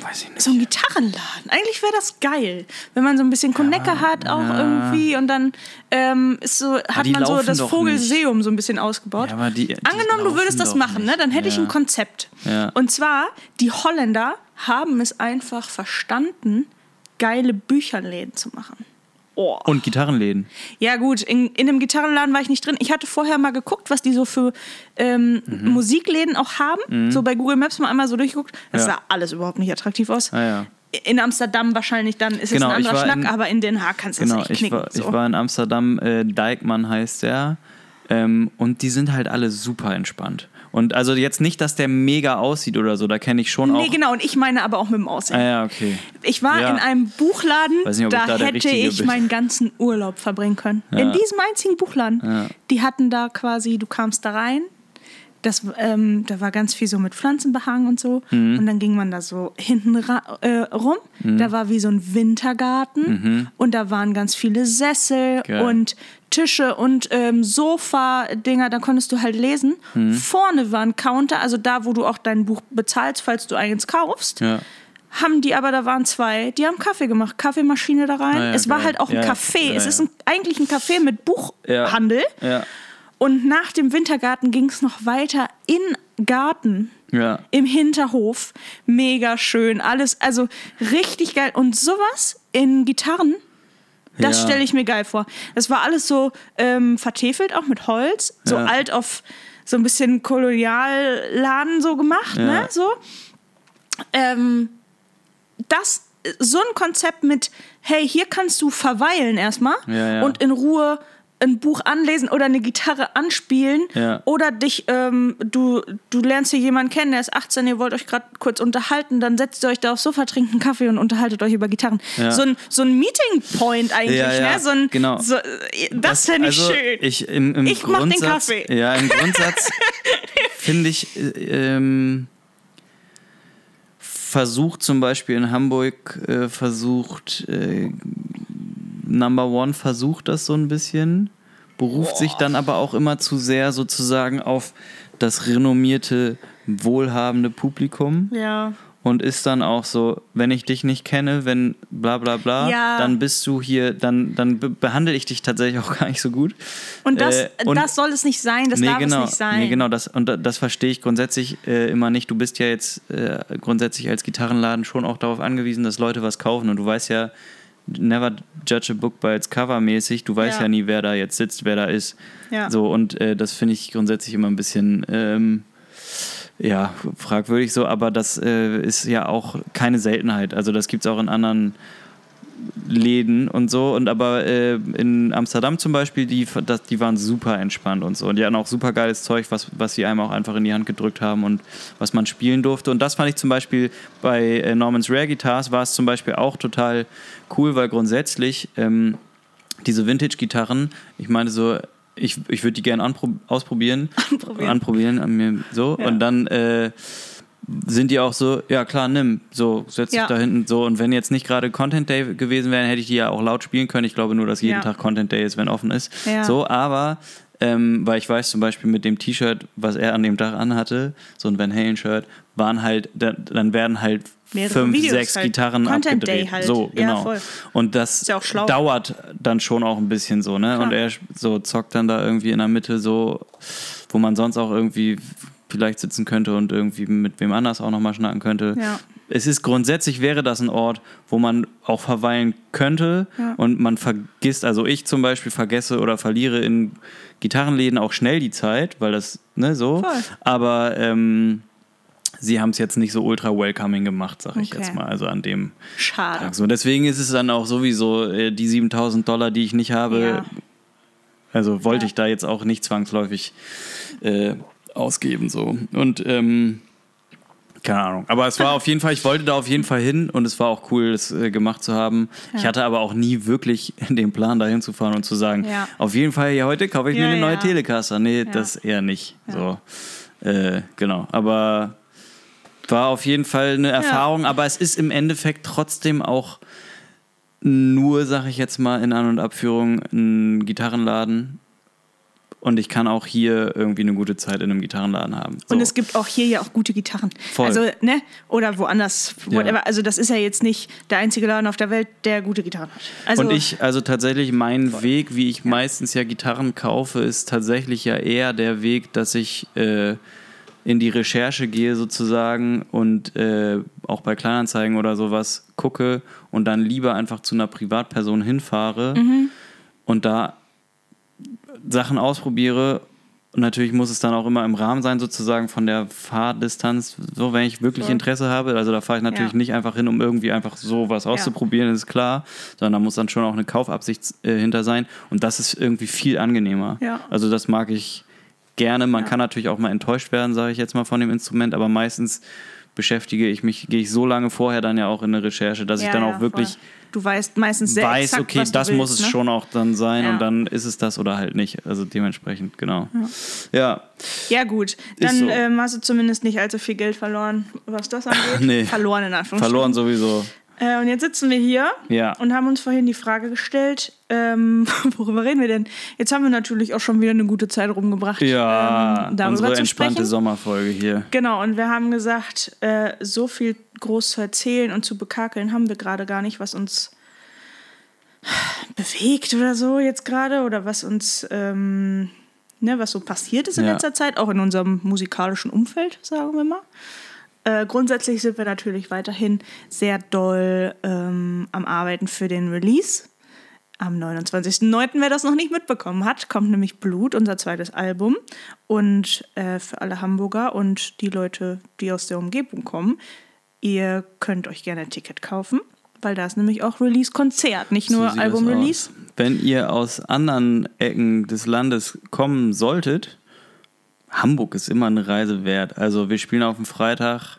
Speaker 1: nicht.
Speaker 2: so ein Gitarrenladen. Eigentlich wäre das geil, wenn man so ein bisschen Konecke hat auch
Speaker 1: ja.
Speaker 2: irgendwie und dann ähm, ist so, hat man so das Vogelseum so ein bisschen ausgebaut.
Speaker 1: Ja, aber die- die
Speaker 2: Angenommen, du würdest das machen, ne?
Speaker 1: nicht.
Speaker 2: dann hätte ich
Speaker 1: Ja.
Speaker 2: ein Konzept.
Speaker 1: Ja.
Speaker 2: Und zwar, die Holländer haben es einfach verstanden, geile Bücherläden zu machen. Oh.
Speaker 1: Und Gitarrenläden.
Speaker 2: Ja, gut, in, in dem Gitarrenladen war ich nicht drin. Ich hatte vorher mal geguckt, was die so für ähm,
Speaker 1: Mhm.
Speaker 2: Musikläden auch haben. So bei Google Maps mal einmal so durchgeguckt. Das
Speaker 1: Ja.
Speaker 2: sah alles überhaupt nicht attraktiv aus.
Speaker 1: Ah, ja.
Speaker 2: In Amsterdam wahrscheinlich dann ist
Speaker 1: Genau,
Speaker 2: es ein
Speaker 1: ich
Speaker 2: anderer Schnack,
Speaker 1: in-
Speaker 2: aber in Den Haag kannst du
Speaker 1: Genau,
Speaker 2: echt
Speaker 1: ich
Speaker 2: knicken.
Speaker 1: war,
Speaker 2: so.
Speaker 1: ich war in Amsterdam, äh, Dijkmann heißt der. Ähm, und die sind halt alle super entspannt. Und also jetzt nicht, dass der mega aussieht oder so, da kenne ich schon auch.
Speaker 2: Nee, genau, und ich meine aber auch mit dem Aussehen.
Speaker 1: Ah, ja, okay.
Speaker 2: Ich war
Speaker 1: Ja.
Speaker 2: in einem Buchladen,
Speaker 1: nicht,
Speaker 2: da
Speaker 1: da
Speaker 2: hätte ich
Speaker 1: bin.
Speaker 2: meinen ganzen Urlaub verbringen können.
Speaker 1: Ja.
Speaker 2: In diesem einzigen Buchladen.
Speaker 1: Ja.
Speaker 2: Die hatten da quasi, du kamst da rein, das, ähm, da war ganz viel so mit Pflanzen behangen und so.
Speaker 1: Mhm.
Speaker 2: Und dann ging man da so hinten äh, rum. Da war wie so ein Wintergarten. Und da waren ganz viele Sessel
Speaker 1: Mhm. Geil.
Speaker 2: und Tische und ähm, Sofa-Dinger, da konntest du halt lesen.
Speaker 1: Mhm.
Speaker 2: Vorne war ein Counter, also da, wo du auch dein Buch bezahlst, falls du eins kaufst
Speaker 1: Ja.
Speaker 2: haben die aber, da waren zwei, die haben Kaffee gemacht, Kaffeemaschine da rein.
Speaker 1: Ah ja,
Speaker 2: es war
Speaker 1: geil.
Speaker 2: halt auch ein
Speaker 1: Ja.
Speaker 2: Café.
Speaker 1: Ja,
Speaker 2: es ist ein, eigentlich ein Café mit Buchhandel. Und nach dem Wintergarten ging es noch weiter in Garten.
Speaker 1: Ja.
Speaker 2: Im Hinterhof. Mega schön. Alles, also richtig geil. Und sowas in Gitarren, das
Speaker 1: Ja.
Speaker 2: stelle ich mir geil vor. Das war alles so ähm, vertefelt, auch mit Holz. So
Speaker 1: Ja.
Speaker 2: alt auf so ein bisschen Kolonialladen so gemacht, ne? So. Ähm, das, so ein Konzept mit, hey, hier kannst du verweilen erstmal und in Ruhe ein Buch anlesen oder eine Gitarre anspielen
Speaker 1: Ja.
Speaker 2: oder dich, ähm, du, du lernst hier jemanden kennen, der ist 18, ihr wollt euch gerade kurz unterhalten, dann setzt ihr euch da aufs Sofa, trinkt einen Kaffee und unterhaltet euch über Gitarren.
Speaker 1: Ja.
Speaker 2: So ein, so ein Meeting Point eigentlich,
Speaker 1: Ja,
Speaker 2: ne? So ein,
Speaker 1: genau.
Speaker 2: so, äh, das fände ich
Speaker 1: also
Speaker 2: schön.
Speaker 1: Ich, im, im
Speaker 2: Ich mach den Kaffee.
Speaker 1: Ja, im Grundsatz finde ich, äh, ähm, versucht zum Beispiel in Hamburg, äh, versucht, äh, Number One versucht das so ein bisschen, beruft sich dann aber auch immer zu sehr sozusagen auf das renommierte, wohlhabende Publikum
Speaker 2: ja.
Speaker 1: und ist dann auch so, wenn ich dich nicht kenne, wenn bla bla bla,
Speaker 2: Ja.
Speaker 1: dann bist du hier, dann, dann be behandle ich dich tatsächlich auch gar nicht so gut.
Speaker 2: Und das,
Speaker 1: Äh, und-
Speaker 2: das soll es nicht sein, das
Speaker 1: nee,
Speaker 2: darf
Speaker 1: genau,
Speaker 2: es nicht sein.
Speaker 1: Nee, genau, das, und da- das verstehe ich grundsätzlich äh, immer nicht. Du bist ja jetzt äh, grundsätzlich als Gitarrenladen schon auch darauf angewiesen, dass Leute was kaufen und du weißt ja, never judge a book by its cover mäßig, du weißt
Speaker 2: Ja.
Speaker 1: ja, nie, wer da jetzt sitzt, wer da ist.
Speaker 2: Ja.
Speaker 1: So, und äh, das finde ich grundsätzlich immer ein bisschen ähm, ja, fragwürdig so, aber das äh, ist ja auch keine Seltenheit. Also das gibt es auch in anderen Läden und so. Und aber äh, in Amsterdam zum Beispiel, die, das, die waren super entspannt und so. Und die hatten auch super geiles Zeug, was, was sie einem auch einfach in die Hand gedrückt haben und was man spielen durfte. Und das fand ich zum Beispiel bei äh, Norman's Rare Guitars war es zum Beispiel auch total cool, weil grundsätzlich ähm, diese Vintage-Gitarren, ich meine so, ich, ich würde die gerne ausprobieren.
Speaker 2: Anprobieren.
Speaker 1: Anprobieren an mir so.
Speaker 2: Ja.
Speaker 1: Und dann äh, sind die auch so, ja klar, nimm, so, setz dich
Speaker 2: Ja.
Speaker 1: da hinten so. Und wenn jetzt nicht gerade Content Day gewesen wäre, hätte ich die ja auch laut spielen können. Ich glaube nur, dass jeden
Speaker 2: Ja.
Speaker 1: Tag Content Day ist, wenn offen ist.
Speaker 2: Ja.
Speaker 1: So, aber ähm, weil ich weiß zum Beispiel mit dem T-Shirt, was er an dem Tag anhatte, so ein Van Halen-Shirt, waren halt, dann, dann werden halt
Speaker 2: Mehrere
Speaker 1: fünf,
Speaker 2: Videos
Speaker 1: sechs
Speaker 2: halt.
Speaker 1: Gitarren
Speaker 2: Content
Speaker 1: abgedreht.
Speaker 2: Day halt.
Speaker 1: So,
Speaker 2: Ja,
Speaker 1: genau.
Speaker 2: voll.
Speaker 1: Und das
Speaker 2: ja
Speaker 1: dauert dann schon auch ein bisschen so, ne?
Speaker 2: Klar.
Speaker 1: Und er so zockt dann da irgendwie in der Mitte so, wo man sonst auch irgendwie vielleicht sitzen könnte und irgendwie mit wem anders auch nochmal schnacken könnte.
Speaker 2: Ja.
Speaker 1: Es ist grundsätzlich wäre das ein Ort, wo man auch verweilen könnte
Speaker 2: Ja.
Speaker 1: und man vergisst, also ich zum Beispiel vergesse oder verliere in Gitarrenläden auch schnell die Zeit, weil das, ne, so.
Speaker 2: Voll.
Speaker 1: Aber ähm, sie haben es jetzt nicht so ultra welcoming gemacht, sag ich
Speaker 2: Okay.
Speaker 1: jetzt mal, also an dem
Speaker 2: Schade.
Speaker 1: Tag. So, deswegen ist es dann auch sowieso äh, die 7000 Dollar, die ich nicht habe.
Speaker 2: Ja.
Speaker 1: Also wollte ich da jetzt auch nicht zwangsläufig äh, ausgeben. So. Und ähm, keine Ahnung. Aber es war auf jeden Fall, ich wollte da auf jeden Fall hin und es war auch cool, das äh, gemacht zu haben. Ich hatte aber auch nie wirklich den Plan, da hinzufahren und zu sagen,
Speaker 2: Ja.
Speaker 1: auf jeden Fall, ja, heute kaufe ich
Speaker 2: Ja,
Speaker 1: mir eine neue
Speaker 2: ja.
Speaker 1: Telecaster. Nee, das eher nicht. So. Äh, genau. Aber war auf jeden Fall eine Erfahrung, aber es ist im Endeffekt trotzdem auch nur, sag ich jetzt mal, in An- und Abführung ein Gitarrenladen. Und ich kann auch hier irgendwie eine gute Zeit in einem Gitarrenladen haben. So.
Speaker 2: Und es gibt auch hier ja auch gute Gitarren.
Speaker 1: Voll.
Speaker 2: Also, ne? Oder woanders,
Speaker 1: Ja.
Speaker 2: whatever. Also, das ist ja jetzt nicht der einzige Laden auf der Welt, der gute Gitarren hat. Also,
Speaker 1: und ich, also tatsächlich, mein Weg, wie ich meistens ja Gitarren kaufe, ist tatsächlich ja eher der Weg, dass ich äh, in die Recherche gehe sozusagen und äh, auch bei Kleinanzeigen oder sowas gucke und dann lieber einfach zu einer Privatperson hinfahre und da Sachen ausprobiere. Und natürlich muss es dann auch immer im Rahmen sein, sozusagen von der Fahrdistanz. So, wenn ich wirklich
Speaker 2: Voll.
Speaker 1: Interesse habe, also da fahre ich natürlich
Speaker 2: Ja.
Speaker 1: nicht einfach hin, um irgendwie einfach so was auszuprobieren, ist klar, sondern da muss dann schon auch eine Kaufabsicht äh, hinter sein. Und das ist irgendwie viel angenehmer.
Speaker 2: Ja.
Speaker 1: Also das mag ich gerne. Man
Speaker 2: Ja.
Speaker 1: kann natürlich auch mal enttäuscht werden, sage ich jetzt mal, von dem Instrument, aber meistens beschäftige ich mich, gehe ich so lange vorher dann ja auch in eine Recherche, dass ich
Speaker 2: Ja,
Speaker 1: dann
Speaker 2: ja,
Speaker 1: auch wirklich
Speaker 2: voll. Du weißt meistens sehr
Speaker 1: weiß,
Speaker 2: exakt,
Speaker 1: okay, das
Speaker 2: willst,
Speaker 1: muss es
Speaker 2: ne?
Speaker 1: schon auch dann sein
Speaker 2: Ja.
Speaker 1: und dann ist es das oder halt nicht. Also dementsprechend, genau. Ja,
Speaker 2: Ja, gut. Dann
Speaker 1: so.
Speaker 2: ähm, hast du zumindest nicht allzu viel Geld verloren, was das angeht.
Speaker 1: Nee.
Speaker 2: Verloren in Anführungsstrichen.
Speaker 1: verloren sowieso.
Speaker 2: Äh, und jetzt sitzen wir hier
Speaker 1: Ja.
Speaker 2: und haben uns vorhin die Frage gestellt, ähm, worüber reden wir denn? Jetzt haben wir natürlich auch schon wieder eine gute Zeit rumgebracht,
Speaker 1: Ja,
Speaker 2: ähm, darüber
Speaker 1: unsere
Speaker 2: zu
Speaker 1: entspannte
Speaker 2: sprechen.
Speaker 1: Sommerfolge hier.
Speaker 2: Genau, und wir haben gesagt, äh, so viel groß zu erzählen und zu bekakeln haben wir gerade gar nicht, was uns bewegt oder so jetzt gerade oder was uns, ähm, ne, was so passiert ist in
Speaker 1: Ja.
Speaker 2: letzter Zeit, auch in unserem musikalischen Umfeld, sagen wir mal. Äh, grundsätzlich sind wir natürlich weiterhin sehr doll ähm, am Arbeiten für den Release. Am 29.09., wer das noch nicht mitbekommen hat, kommt nämlich Blut, unser zweites Album. Und äh, für alle Hamburger und die Leute, die aus der Umgebung kommen, ihr könnt euch gerne ein Ticket kaufen, weil da ist nämlich auch Release-Konzert, nicht nur
Speaker 1: So
Speaker 2: Album-Release.
Speaker 1: Wenn ihr aus anderen Ecken des Landes kommen solltet, Hamburg ist immer eine Reise wert. Also wir spielen auf dem Freitag.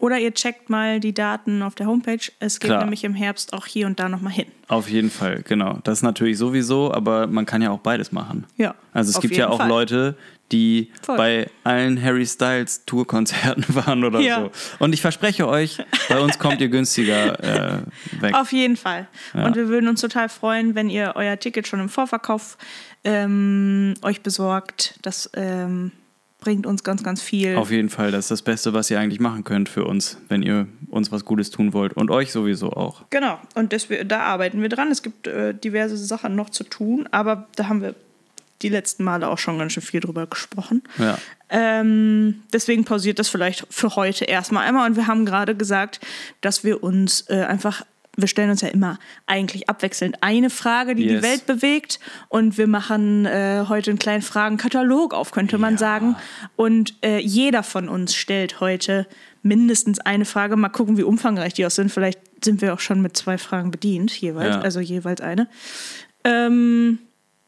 Speaker 2: Oder ihr checkt mal die Daten auf der Homepage. Es geht
Speaker 1: Klar.
Speaker 2: nämlich im Herbst auch hier und da nochmal hin.
Speaker 1: Auf jeden Fall, genau. Das natürlich sowieso, aber man kann ja auch beides machen.
Speaker 2: Ja,
Speaker 1: Also es gibt ja auch
Speaker 2: Fall.
Speaker 1: Leute, die
Speaker 2: Voll.
Speaker 1: bei allen Harry Styles Tourkonzerten waren oder
Speaker 2: Ja.
Speaker 1: so. Und ich verspreche euch, bei uns kommt ihr günstiger äh, weg.
Speaker 2: Auf jeden Fall. Und wir würden uns total freuen, wenn ihr euer Ticket schon im Vorverkauf ähm, euch besorgt. Das ähm, bringt uns ganz, ganz viel.
Speaker 1: Auf jeden Fall, das ist das Beste, was ihr eigentlich machen könnt für uns, wenn ihr uns was Gutes tun wollt. Und euch sowieso auch.
Speaker 2: Genau, und das, da arbeiten wir dran. Es gibt äh, diverse Sachen noch zu tun, aber da haben wir die letzten Male auch schon ganz schön viel drüber gesprochen.
Speaker 1: Ja.
Speaker 2: Ähm, deswegen pausiert das vielleicht für heute erstmal einmal. Und wir haben gerade gesagt, dass wir uns äh, einfach, wir stellen uns ja immer eigentlich abwechselnd eine Frage, die
Speaker 1: Yes.
Speaker 2: die Welt bewegt. Und wir machen äh, heute einen kleinen Fragenkatalog auf, könnte man
Speaker 1: Ja.
Speaker 2: sagen. Und äh, jeder von uns stellt heute mindestens eine Frage. Mal gucken, wie umfangreich die auch sind. Vielleicht sind wir auch schon mit zwei Fragen bedient, jeweils,
Speaker 1: Ja.
Speaker 2: also jeweils eine. Ähm,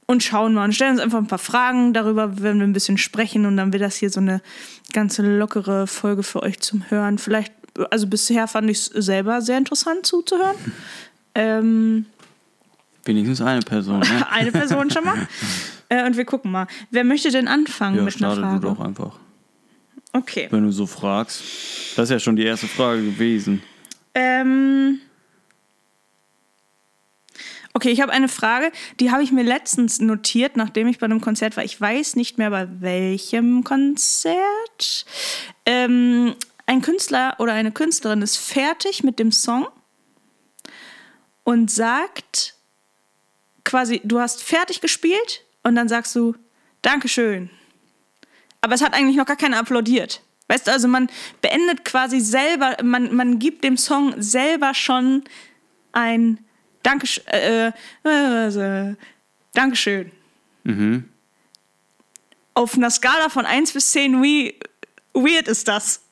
Speaker 2: und schauen mal und stellen uns einfach ein paar Fragen. Darüber werden wir ein bisschen sprechen und dann wird das hier so eine ganze lockere Folge für euch zum Hören. Vielleicht, also bisher fand ich es selber sehr interessant zuzuhören. Ähm,
Speaker 1: Wenigstens eine Person. Ne?
Speaker 2: eine Person schon mal. Äh, und wir gucken mal. Wer möchte denn anfangen
Speaker 1: Ja,
Speaker 2: mit einer Frage?
Speaker 1: du doch einfach.
Speaker 2: Okay.
Speaker 1: Wenn du so fragst. Das ist ja schon die erste Frage gewesen.
Speaker 2: Ähm okay, ich habe eine Frage, die habe ich mir letztens notiert, nachdem ich bei einem Konzert war. Ich weiß nicht mehr bei welchem Konzert. Ähm, ein Künstler oder eine Künstlerin ist fertig mit dem Song und sagt quasi, du hast fertig gespielt und dann sagst du, Dankeschön. Aber es hat eigentlich noch gar keiner applaudiert. Weißt du, also man beendet quasi selber, man, man gibt dem Song selber schon ein Dankeschön. Äh, äh, Dankeschön. Auf einer Skala von 1 bis 10, wie weird ist das?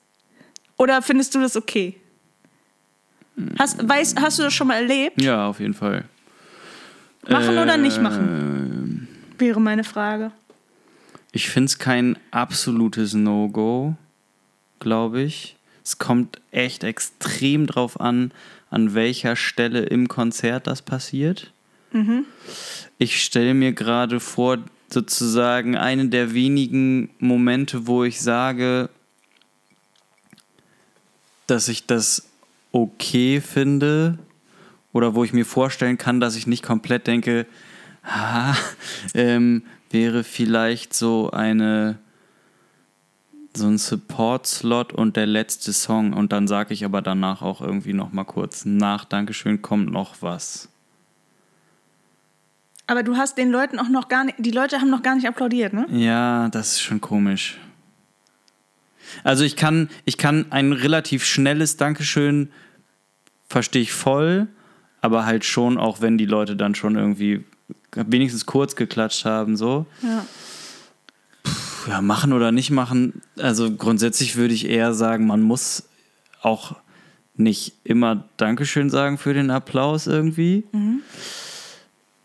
Speaker 2: Oder findest du das okay? Hast, weißt, hast du das schon mal erlebt?
Speaker 1: Ja, auf jeden Fall.
Speaker 2: Machen oder nicht
Speaker 1: Ähm,
Speaker 2: machen? Wäre meine Frage.
Speaker 1: Ich finde es kein absolutes No-Go, glaube ich. Es kommt echt extrem drauf an, an welcher Stelle im Konzert das passiert. Ich stelle mir gerade vor, sozusagen einen der wenigen Momente, wo ich sage, dass ich das okay finde oder wo ich mir vorstellen kann, dass ich nicht komplett denke, ah, ähm, wäre vielleicht so eine so ein Support-Slot und der letzte Song und dann sage ich aber danach auch irgendwie noch mal kurz nach Dankeschön kommt noch was.
Speaker 2: Aber du hast den Leuten auch noch gar nicht, die Leute haben noch gar nicht applaudiert, ne?
Speaker 1: Ja, das ist schon komisch. Also ich kann, ich kann ein relativ schnelles Dankeschön verstehe ich voll, aber halt schon auch, wenn die Leute dann schon irgendwie wenigstens kurz geklatscht haben, so.
Speaker 2: Ja.
Speaker 1: Puh, ja, machen oder nicht machen. Also grundsätzlich würde ich eher sagen, man muss auch nicht immer Dankeschön sagen für den Applaus irgendwie.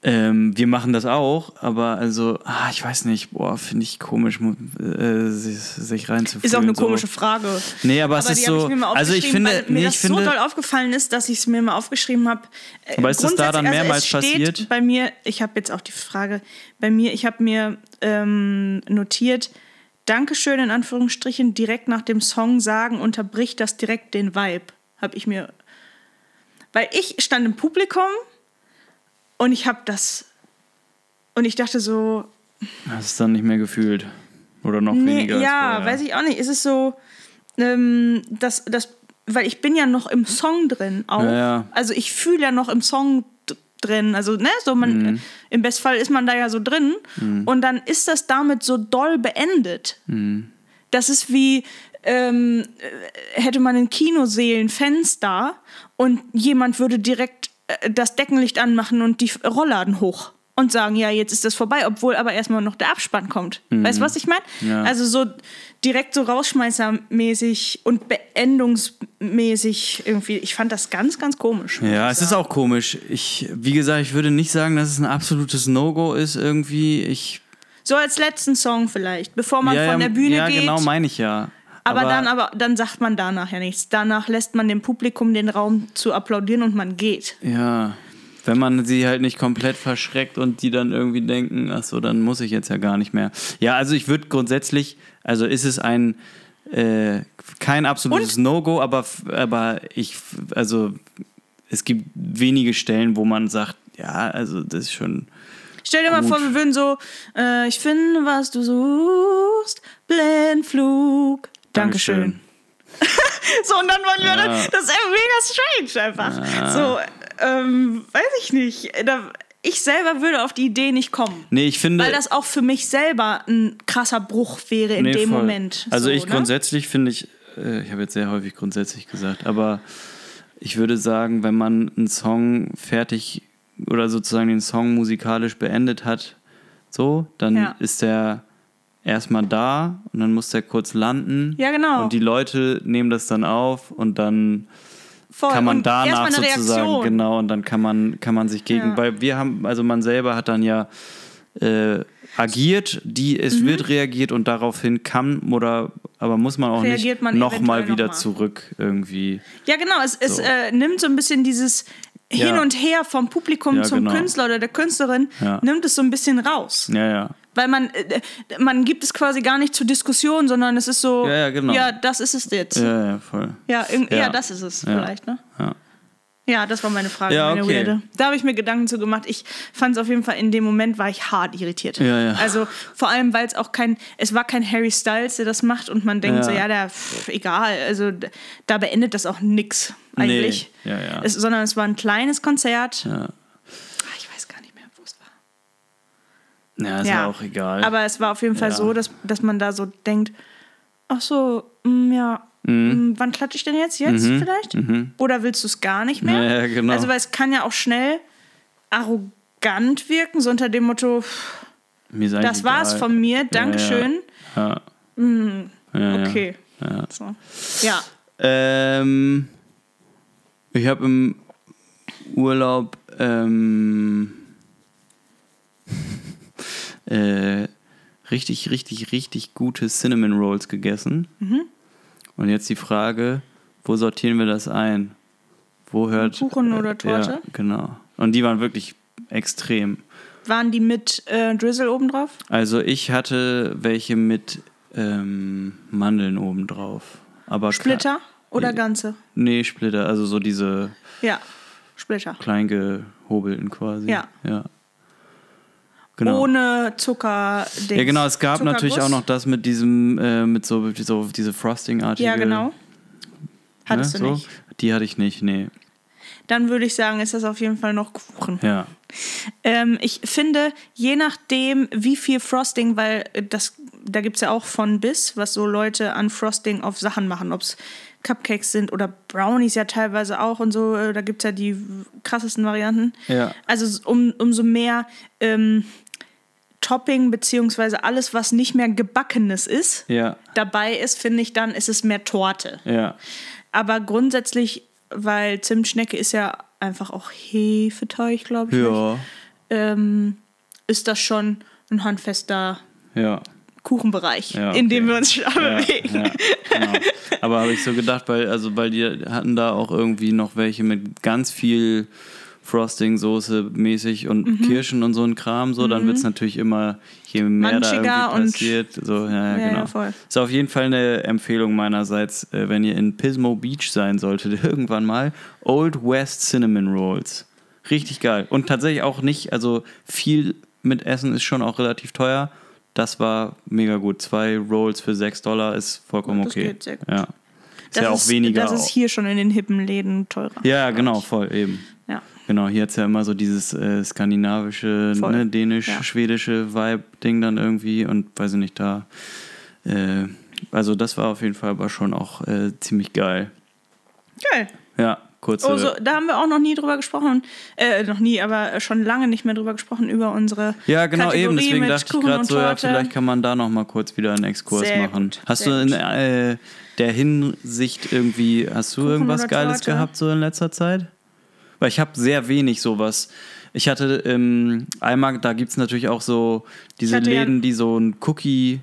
Speaker 1: Ähm, wir machen das auch, aber also, ah, ich weiß nicht, boah, finde ich komisch, äh, sich, sich reinzufühlen.
Speaker 2: Ist auch eine
Speaker 1: so.
Speaker 2: komische Frage.
Speaker 1: Nee, aber, es
Speaker 2: Aber
Speaker 1: ist
Speaker 2: die habe
Speaker 1: so.
Speaker 2: ich
Speaker 1: also ich finde,
Speaker 2: weil mir
Speaker 1: nee,
Speaker 2: das
Speaker 1: ich finde,
Speaker 2: so doll aufgefallen ist, dass ich es mir mal aufgeschrieben habe. Äh,
Speaker 1: Aber ist das da dann
Speaker 2: grundsätzlich-
Speaker 1: mehrmals
Speaker 2: es steht
Speaker 1: passiert?
Speaker 2: Bei mir, ich habe jetzt auch die Frage, bei mir, ich habe mir ähm, notiert, Dankeschön in Anführungsstrichen direkt nach dem Song sagen, unterbricht das direkt den Vibe. Habe ich mir. Weil ich stand im Publikum und ich habe das. Und ich dachte so,
Speaker 1: hast es dann nicht mehr gefühlt. Oder noch
Speaker 2: Nee,
Speaker 1: weniger.
Speaker 2: ja, weiß ich auch nicht. Ist es so, ähm, dass das, weil ich bin ja noch im Song drin auch.
Speaker 1: Ja, ja.
Speaker 2: Also ich fühle ja noch im Song drin. Also, ne, so man,
Speaker 1: Mhm.
Speaker 2: im Bestfall ist man da ja so drin. Und dann ist das damit so doll beendet.
Speaker 1: Mhm.
Speaker 2: Das ist wie, ähm, äh, hätte man in Kinosälen Fenster und jemand würde direkt das Deckenlicht anmachen und die Rollladen hoch und sagen, ja, jetzt ist das vorbei, obwohl aber erstmal noch der Abspann kommt. Weißt du, was ich meine?
Speaker 1: Ja.
Speaker 2: Also so direkt so rausschmeißermäßig und beendungsmäßig irgendwie. Ich fand das ganz, ganz komisch.
Speaker 1: Ja, es ist
Speaker 2: sagen.
Speaker 1: auch komisch. Ich, wie gesagt, ich würde nicht sagen, dass es ein absolutes No-Go ist irgendwie. Ich,
Speaker 2: So als letzten Song vielleicht, bevor man
Speaker 1: ja,
Speaker 2: von
Speaker 1: ja,
Speaker 2: der Bühne
Speaker 1: ja,
Speaker 2: geht.
Speaker 1: genau, meine ich ja.
Speaker 2: Aber, dann, aber dann sagt man danach ja nichts. Danach lässt man dem Publikum den Raum zu applaudieren und man geht.
Speaker 1: Ja, wenn man sie halt nicht komplett verschreckt und die dann irgendwie denken, ach so, dann muss ich jetzt ja gar nicht mehr. Ja, also ich würde grundsätzlich, also ist es ein äh, kein absolutes No-Go, aber, aber ich, also es gibt wenige Stellen, wo man sagt, ja, also das ist schon.
Speaker 2: Stell dir mal
Speaker 1: Gut.
Speaker 2: vor, wir würden so, äh, ich finde, was du suchst, Blendflug. Dankeschön. So, und dann wollen wir
Speaker 1: Ja.
Speaker 2: dann, das ist ja mega strange einfach. So, ähm, weiß ich nicht. Da, ich selber würde auf die Idee nicht kommen.
Speaker 1: Nee, ich finde.
Speaker 2: Weil das auch für mich selber ein krasser Bruch wäre in
Speaker 1: Nee,
Speaker 2: dem
Speaker 1: voll.
Speaker 2: Moment.
Speaker 1: Also
Speaker 2: so,
Speaker 1: ich
Speaker 2: ne?
Speaker 1: grundsätzlich finde ich, äh, ich habe jetzt sehr häufig grundsätzlich gesagt, aber ich würde sagen, wenn man einen Song fertig oder sozusagen den Song musikalisch beendet hat, so, dann
Speaker 2: Ja.
Speaker 1: ist der erstmal da und dann muss der kurz landen.
Speaker 2: Ja, genau.
Speaker 1: Und die Leute nehmen das dann auf und dann
Speaker 2: Voll.
Speaker 1: kann man
Speaker 2: Und
Speaker 1: danach sozusagen,
Speaker 2: Reaktion.
Speaker 1: genau, und dann kann man, kann man sich gegen,
Speaker 2: Ja.
Speaker 1: weil wir haben, also man selber hat dann ja äh, agiert, die, es
Speaker 2: Mhm.
Speaker 1: wird reagiert und daraufhin kann oder, aber muss man auch
Speaker 2: Reagiert
Speaker 1: nicht nochmal wieder
Speaker 2: noch
Speaker 1: zurück irgendwie.
Speaker 2: Ja, genau. Es, es
Speaker 1: So.
Speaker 2: äh, nimmt so ein bisschen dieses
Speaker 1: Ja.
Speaker 2: Hin und Her vom Publikum
Speaker 1: Ja,
Speaker 2: zum
Speaker 1: genau.
Speaker 2: Künstler oder der Künstlerin,
Speaker 1: Ja.
Speaker 2: nimmt es so ein bisschen raus.
Speaker 1: Ja, ja.
Speaker 2: Weil man, äh, man gibt es quasi gar nicht zur Diskussion, sondern es ist so,
Speaker 1: Ja, ja, genau.
Speaker 2: ja das ist es jetzt.
Speaker 1: Ja, ja, voll.
Speaker 2: Ja, ja.
Speaker 1: Ja.
Speaker 2: das ist es vielleicht, ne?
Speaker 1: Ja.
Speaker 2: Ja, das war meine Frage,
Speaker 1: Ja,
Speaker 2: meine
Speaker 1: okay.
Speaker 2: Weirde. Da habe ich mir Gedanken zu gemacht. Ich fand es auf jeden Fall, in dem Moment war ich hart irritiert.
Speaker 1: Ja, ja.
Speaker 2: Also vor allem, weil es auch kein, es war kein Harry Styles, der das macht und man denkt
Speaker 1: Ja.
Speaker 2: so, ja, der, pff, egal, also da beendet das auch nix eigentlich.
Speaker 1: Nee. Ja, ja.
Speaker 2: Es, sondern es war ein kleines Konzert.
Speaker 1: ja.
Speaker 2: Ah, Ich weiß gar nicht mehr, wo es war.
Speaker 1: Ja, ist ja auch egal.
Speaker 2: Aber es war auf jeden Fall
Speaker 1: Ja.
Speaker 2: so, dass, dass man da so denkt, ach so, mm, ja, mm, wann klatsche ich denn jetzt? Jetzt vielleicht? Oder willst du es gar nicht mehr?
Speaker 1: Mhm. Ja, ja, genau.
Speaker 2: Also, weil es kann ja auch schnell arrogant wirken, so unter dem Motto,
Speaker 1: eigentlich
Speaker 2: das war's
Speaker 1: egal.
Speaker 2: von mir, Dankeschön.
Speaker 1: Ja. Ja.
Speaker 2: Okay.
Speaker 1: Ja.
Speaker 2: So.
Speaker 1: Ähm, ich habe im Urlaub ähm, äh, richtig, richtig, richtig gute Cinnamon Rolls gegessen.
Speaker 2: Mhm.
Speaker 1: Und jetzt die Frage, wo sortieren wir das ein? Wo hört
Speaker 2: Kuchen oder
Speaker 1: äh,
Speaker 2: Torte?
Speaker 1: Ja, genau. Und die waren wirklich extrem.
Speaker 2: Waren die mit äh, Drizzle obendrauf?
Speaker 1: Also ich hatte welche mit ähm, Mandeln obendrauf. Aber
Speaker 2: Splitter oder
Speaker 1: Nee.
Speaker 2: ganze?
Speaker 1: Nee, Splitter, also so diese
Speaker 2: Ja, Splitter.
Speaker 1: klein gehobelten quasi.
Speaker 2: Ja.
Speaker 1: ja. Genau.
Speaker 2: Ohne Zucker.
Speaker 1: ja, genau, es gab natürlich auch noch das mit diesem, äh, mit so, so diese Frosting-artige.
Speaker 2: Ja, genau. Hattest
Speaker 1: ne,
Speaker 2: du
Speaker 1: so.
Speaker 2: nicht.
Speaker 1: Die hatte ich nicht, nee.
Speaker 2: Dann würde ich sagen, ist das auf jeden Fall noch Kuchen.
Speaker 1: Ja.
Speaker 2: Ähm, ich finde, je nachdem, wie viel Frosting, weil äh, das da gibt es ja auch von bis, was so Leute an Frosting auf Sachen machen, ob es Cupcakes sind oder Brownies ja teilweise auch und so. äh, Da gibt es ja die krassesten Varianten.
Speaker 1: Ja.
Speaker 2: Also um, umso mehr ähm, Topping beziehungsweise alles, was nicht mehr gebackenes ist,
Speaker 1: Ja,
Speaker 2: dabei ist, finde ich, dann ist es mehr Torte.
Speaker 1: ja.
Speaker 2: Aber grundsätzlich, weil Zimtschnecke ist ja einfach auch Hefeteig, glaube ich.
Speaker 1: Ja,
Speaker 2: ähm, ist das schon ein handfester
Speaker 1: ja.
Speaker 2: Kuchenbereich,
Speaker 1: Ja,
Speaker 2: in dem
Speaker 1: okay.
Speaker 2: wir uns schon
Speaker 1: Ja,
Speaker 2: bewegen.
Speaker 1: ja, genau. Aber habe ich so gedacht, weil, also, weil die hatten da auch irgendwie noch welche mit ganz viel Frosting-Soße mäßig und
Speaker 2: Mhm.
Speaker 1: Kirschen und so ein Kram, so, dann wird es natürlich immer, je mehr da
Speaker 2: Manchiger
Speaker 1: irgendwie
Speaker 2: und-
Speaker 1: passiert, so, ja, ja,
Speaker 2: Ja,
Speaker 1: genau.
Speaker 2: ja, voll.
Speaker 1: Ist auf jeden Fall eine Empfehlung meinerseits, äh, wenn ihr in Pismo Beach sein solltet, irgendwann mal, Old West Cinnamon Rolls. Richtig geil. Und tatsächlich auch nicht, also viel mit Essen ist schon auch relativ teuer. Das war mega gut. Zwei Rolls für 6 Dollar ist vollkommen
Speaker 2: Das
Speaker 1: okay.
Speaker 2: geht sehr gut.
Speaker 1: Ja. Ist
Speaker 2: Das
Speaker 1: ja auch
Speaker 2: ist,
Speaker 1: weniger.
Speaker 2: Das ist hier schon in den hippen Läden teurer.
Speaker 1: ja, genau, voll eben.
Speaker 2: Ja.
Speaker 1: Genau, hier hat es ja immer so dieses äh, skandinavische, ne,
Speaker 2: Ja.
Speaker 1: dänisch-schwedische Vibe-Ding dann irgendwie und weiß ich nicht, da. Äh, also, das war auf jeden Fall aber schon auch äh, ziemlich geil.
Speaker 2: Geil.
Speaker 1: Ja, kurze.
Speaker 2: Oh, so, da haben wir auch noch nie drüber gesprochen. Äh, noch nie, aber schon lange nicht mehr drüber gesprochen, über unsere.
Speaker 1: ja, genau,
Speaker 2: Kategorie
Speaker 1: eben. Deswegen dachte ich
Speaker 2: Kuchen
Speaker 1: gerade
Speaker 2: und
Speaker 1: so, ja, vielleicht kann man da nochmal kurz wieder einen Exkurs
Speaker 2: Sehr
Speaker 1: machen.
Speaker 2: gut,
Speaker 1: Hast
Speaker 2: sehr
Speaker 1: du in äh, der Hinsicht irgendwie, hast du
Speaker 2: Kuchen
Speaker 1: irgendwas Geiles gehabt so in letzter Zeit? Weil ich habe sehr wenig sowas. Ich hatte ähm, einmal, da gibt es natürlich auch so diese
Speaker 2: hatte ja-
Speaker 1: Läden, die so ein Cookie,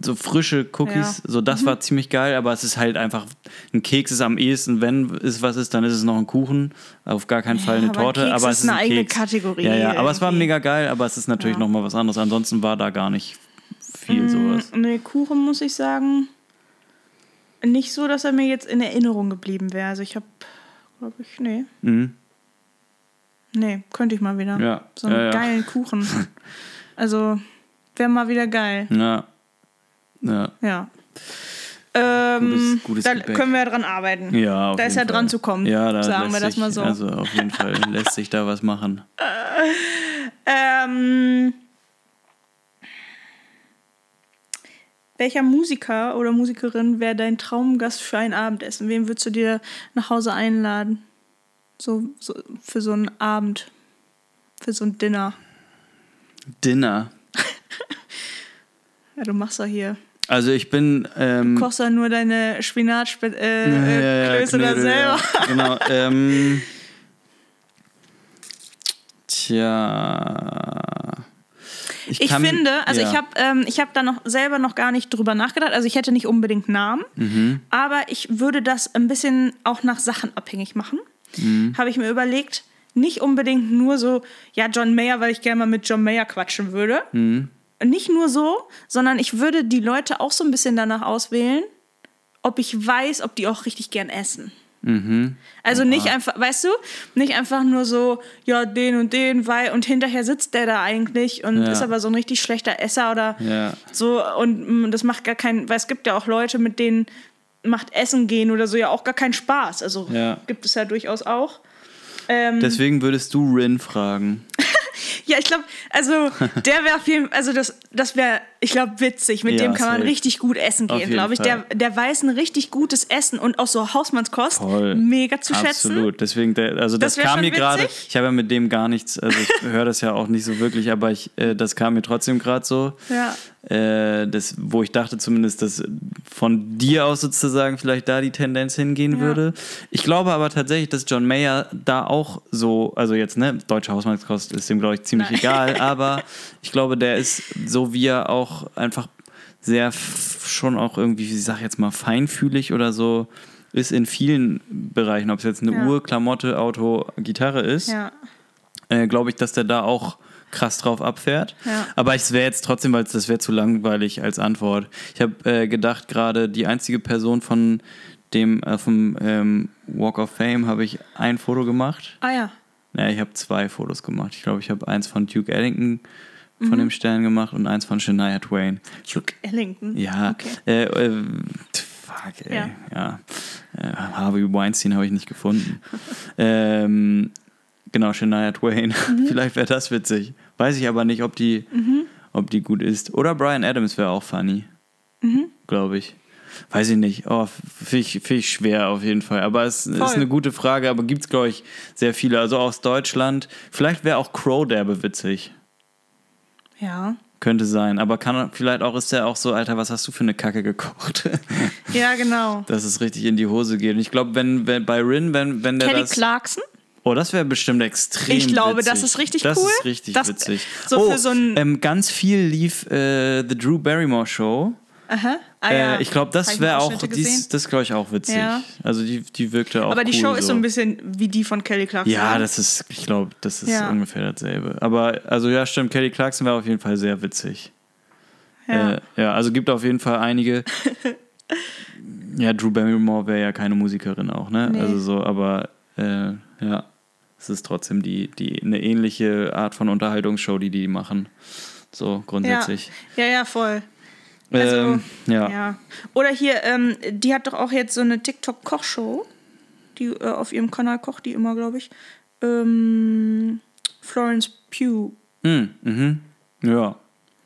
Speaker 1: so frische Cookies,
Speaker 2: Ja. Mhm.
Speaker 1: so das war ziemlich geil, aber es ist halt einfach, ein Keks ist am ehesten, wenn es was ist, dann ist es noch ein Kuchen, auf gar keinen Fall eine
Speaker 2: aber
Speaker 1: Torte,
Speaker 2: Keks
Speaker 1: aber
Speaker 2: ist
Speaker 1: es ist
Speaker 2: eine
Speaker 1: ein
Speaker 2: eigene
Speaker 1: Keks.
Speaker 2: Kategorie
Speaker 1: Ja, ja, aber es war
Speaker 2: irgendwie.
Speaker 1: mega geil, aber es ist natürlich
Speaker 2: Ja.
Speaker 1: noch mal was anderes. Ansonsten war da gar nicht viel
Speaker 2: Mm,
Speaker 1: sowas.
Speaker 2: Nee, Kuchen muss ich sagen. Nicht so, dass er mir jetzt in Erinnerung geblieben wäre. Also ich habe, glaube ich, nee.
Speaker 1: Mhm.
Speaker 2: Nee, könnte ich mal wieder.
Speaker 1: Ja,
Speaker 2: So einen
Speaker 1: ja, ja.
Speaker 2: geilen Kuchen. Also, wäre mal wieder geil.
Speaker 1: Ja. Ja.
Speaker 2: Ja. Ähm,
Speaker 1: Gutes- gutes
Speaker 2: da
Speaker 1: Gebäck.
Speaker 2: können wir dran arbeiten.
Speaker 1: Ja, auf
Speaker 2: Da ist ja dran
Speaker 1: Fall.
Speaker 2: zu kommen,
Speaker 1: Ja, da
Speaker 2: sagen
Speaker 1: lässt
Speaker 2: wir das
Speaker 1: sich,
Speaker 2: mal so.
Speaker 1: Also auf jeden Fall lässt sich da was machen.
Speaker 2: Ähm, welcher Musiker oder Musikerin wäre dein Traumgast für ein Abendessen? Wen würdest du dir nach Hause einladen? So, so für so einen Abend, für so ein Dinner.
Speaker 1: Dinner.
Speaker 2: Ja, du machst ja hier.
Speaker 1: Also ich bin. Ähm,
Speaker 2: Kochst ja nur deine Spinatklöße äh,
Speaker 1: ja, ja,
Speaker 2: Klöße da selber.
Speaker 1: Genau. Ähm, tja.
Speaker 2: Ich
Speaker 1: kann-
Speaker 2: finde, also
Speaker 1: ja.
Speaker 2: ich habe ähm, ich hab da noch selber noch gar nicht drüber nachgedacht. Also ich hätte nicht unbedingt Namen,
Speaker 1: Mhm.
Speaker 2: aber ich würde das ein bisschen auch nach Sachen abhängig machen.
Speaker 1: Mhm.
Speaker 2: Habe ich mir überlegt, nicht unbedingt nur so, ja, John Mayer, weil ich gerne mal mit John Mayer quatschen würde.
Speaker 1: Mhm.
Speaker 2: Nicht nur so, sondern ich würde die Leute auch so ein bisschen danach auswählen, ob ich weiß, ob die auch richtig gern essen.
Speaker 1: Mhm.
Speaker 2: Also nicht einfach, weißt du, nicht einfach nur so, ja, den und den, weil, und hinterher sitzt der da eigentlich und
Speaker 1: Ja.
Speaker 2: ist aber so ein richtig schlechter Esser oder
Speaker 1: Ja.
Speaker 2: so und mm, das macht gar keinen, weil es gibt ja auch Leute, mit denen macht Essen gehen oder so ja auch gar keinen Spaß. Also
Speaker 1: Ja.
Speaker 2: gibt es ja durchaus auch. Ähm,
Speaker 1: Deswegen würdest du Rin fragen.
Speaker 2: ja, ich glaube, also der wäre Fall, also das, das wäre, ich glaube, witzig. Mit
Speaker 1: Ja,
Speaker 2: dem kann man richtig gut essen gehen, glaube ich. Der,
Speaker 1: Fall.
Speaker 2: der weiß ein richtig gutes Essen und auch so Hausmannskost
Speaker 1: Voll.
Speaker 2: mega zu schätzen.
Speaker 1: Absolut. Deswegen, der, also das,
Speaker 2: Das
Speaker 1: kam mir gerade. Ich habe ja mit dem gar nichts. Also ich höre das ja auch nicht so wirklich, aber ich, äh, das kam mir trotzdem gerade so.
Speaker 2: Ja.
Speaker 1: Äh, das, wo ich dachte zumindest, dass von dir aus sozusagen vielleicht da die Tendenz hingehen
Speaker 2: Ja.
Speaker 1: würde. Ich glaube aber tatsächlich, dass John Mayer da auch so, also jetzt, ne, deutsche Hausmannskost ist dem, glaube ich, ziemlich
Speaker 2: Nein.
Speaker 1: egal, aber ich glaube, der ist so wie er auch einfach sehr schon auch irgendwie, ich sag jetzt mal, feinfühlig oder so ist in vielen Bereichen, ob es jetzt eine
Speaker 2: Ja.
Speaker 1: Uhr, Klamotte, Auto, Gitarre ist,
Speaker 2: Ja.
Speaker 1: äh, glaube ich, dass der da auch krass drauf abfährt.
Speaker 2: Ja.
Speaker 1: Aber es wäre jetzt trotzdem, weil das wäre zu langweilig als Antwort. Ich habe äh, gedacht, gerade die einzige Person von dem äh, vom ähm, Walk of Fame habe ich ein Foto gemacht.
Speaker 2: Ah ja.
Speaker 1: Naja, ich habe zwei Fotos gemacht. Ich glaube, ich habe eins von Duke Ellington
Speaker 2: Mhm.
Speaker 1: von dem Stern gemacht und eins von Shania Twain.
Speaker 2: Duke Ellington.
Speaker 1: Ja,
Speaker 2: Okay.
Speaker 1: äh, äh, fuck, ey.
Speaker 2: Ja.
Speaker 1: Ja. Äh, Harvey Weinstein habe ich nicht gefunden. ähm, genau, Shania Twain.
Speaker 2: Mhm.
Speaker 1: Vielleicht wäre das witzig. Weiß ich aber nicht, ob die, ob die gut ist. Oder Brian Adams wäre auch funny.
Speaker 2: Mhm.
Speaker 1: Glaube ich. Weiß ich nicht. Oh, finde ich, find ich schwer auf jeden Fall. Aber es ist
Speaker 2: Voll.
Speaker 1: eine gute Frage, aber gibt es, glaube ich, sehr viele. Also aus Deutschland. Vielleicht wäre auch Crow derbe witzig.
Speaker 2: Ja.
Speaker 1: Könnte sein. Aber kann vielleicht auch, ist der auch so, Alter, was hast du für eine Kacke gekocht?
Speaker 2: Ja, genau.
Speaker 1: dass es richtig in die Hose geht. Und ich glaube, wenn, wenn bei Rin, wenn, wenn der
Speaker 2: Kelly
Speaker 1: das.
Speaker 2: Clarkson?
Speaker 1: Oh, das wäre bestimmt extrem
Speaker 2: Ich glaube,
Speaker 1: witzig.
Speaker 2: das ist richtig
Speaker 1: das
Speaker 2: cool.
Speaker 1: ist richtig
Speaker 2: Das-
Speaker 1: witzig.
Speaker 2: so
Speaker 1: oh,
Speaker 2: für so ein-
Speaker 1: ähm, ganz viel lief äh, The Drew Barrymore Show.
Speaker 2: Aha. Ah, ja.
Speaker 1: Äh, ich glaube, das wäre auch, dies, das glaube ich auch witzig.
Speaker 2: Ja.
Speaker 1: Also die, die wirkte auch
Speaker 2: Aber die
Speaker 1: cool
Speaker 2: Show ist so
Speaker 1: so
Speaker 2: ein bisschen wie die von Kelly Clarkson.
Speaker 1: Ja, das ist, ich glaube, das ist
Speaker 2: Ja.
Speaker 1: ungefähr dasselbe. Aber, also ja, stimmt, Kelly Clarkson wäre auf jeden Fall sehr witzig.
Speaker 2: Ja.
Speaker 1: Äh, ja, also gibt auf jeden Fall einige. ja, Drew Barrymore wäre ja keine Musikerin auch, ne?
Speaker 2: Nee.
Speaker 1: Also so, aber äh, ja, es ist trotzdem die, die eine ähnliche Art von Unterhaltungsshow, die die machen. So grundsätzlich.
Speaker 2: ja, ja, voll. Also,
Speaker 1: ähm, ja.
Speaker 2: Ja. Oder hier, ähm, die hat doch auch jetzt so eine TikTok-Kochshow, die äh, auf ihrem Kanal kocht die immer, glaube ich. Ähm, Florence Pugh,
Speaker 1: Hm, mhm. Ja.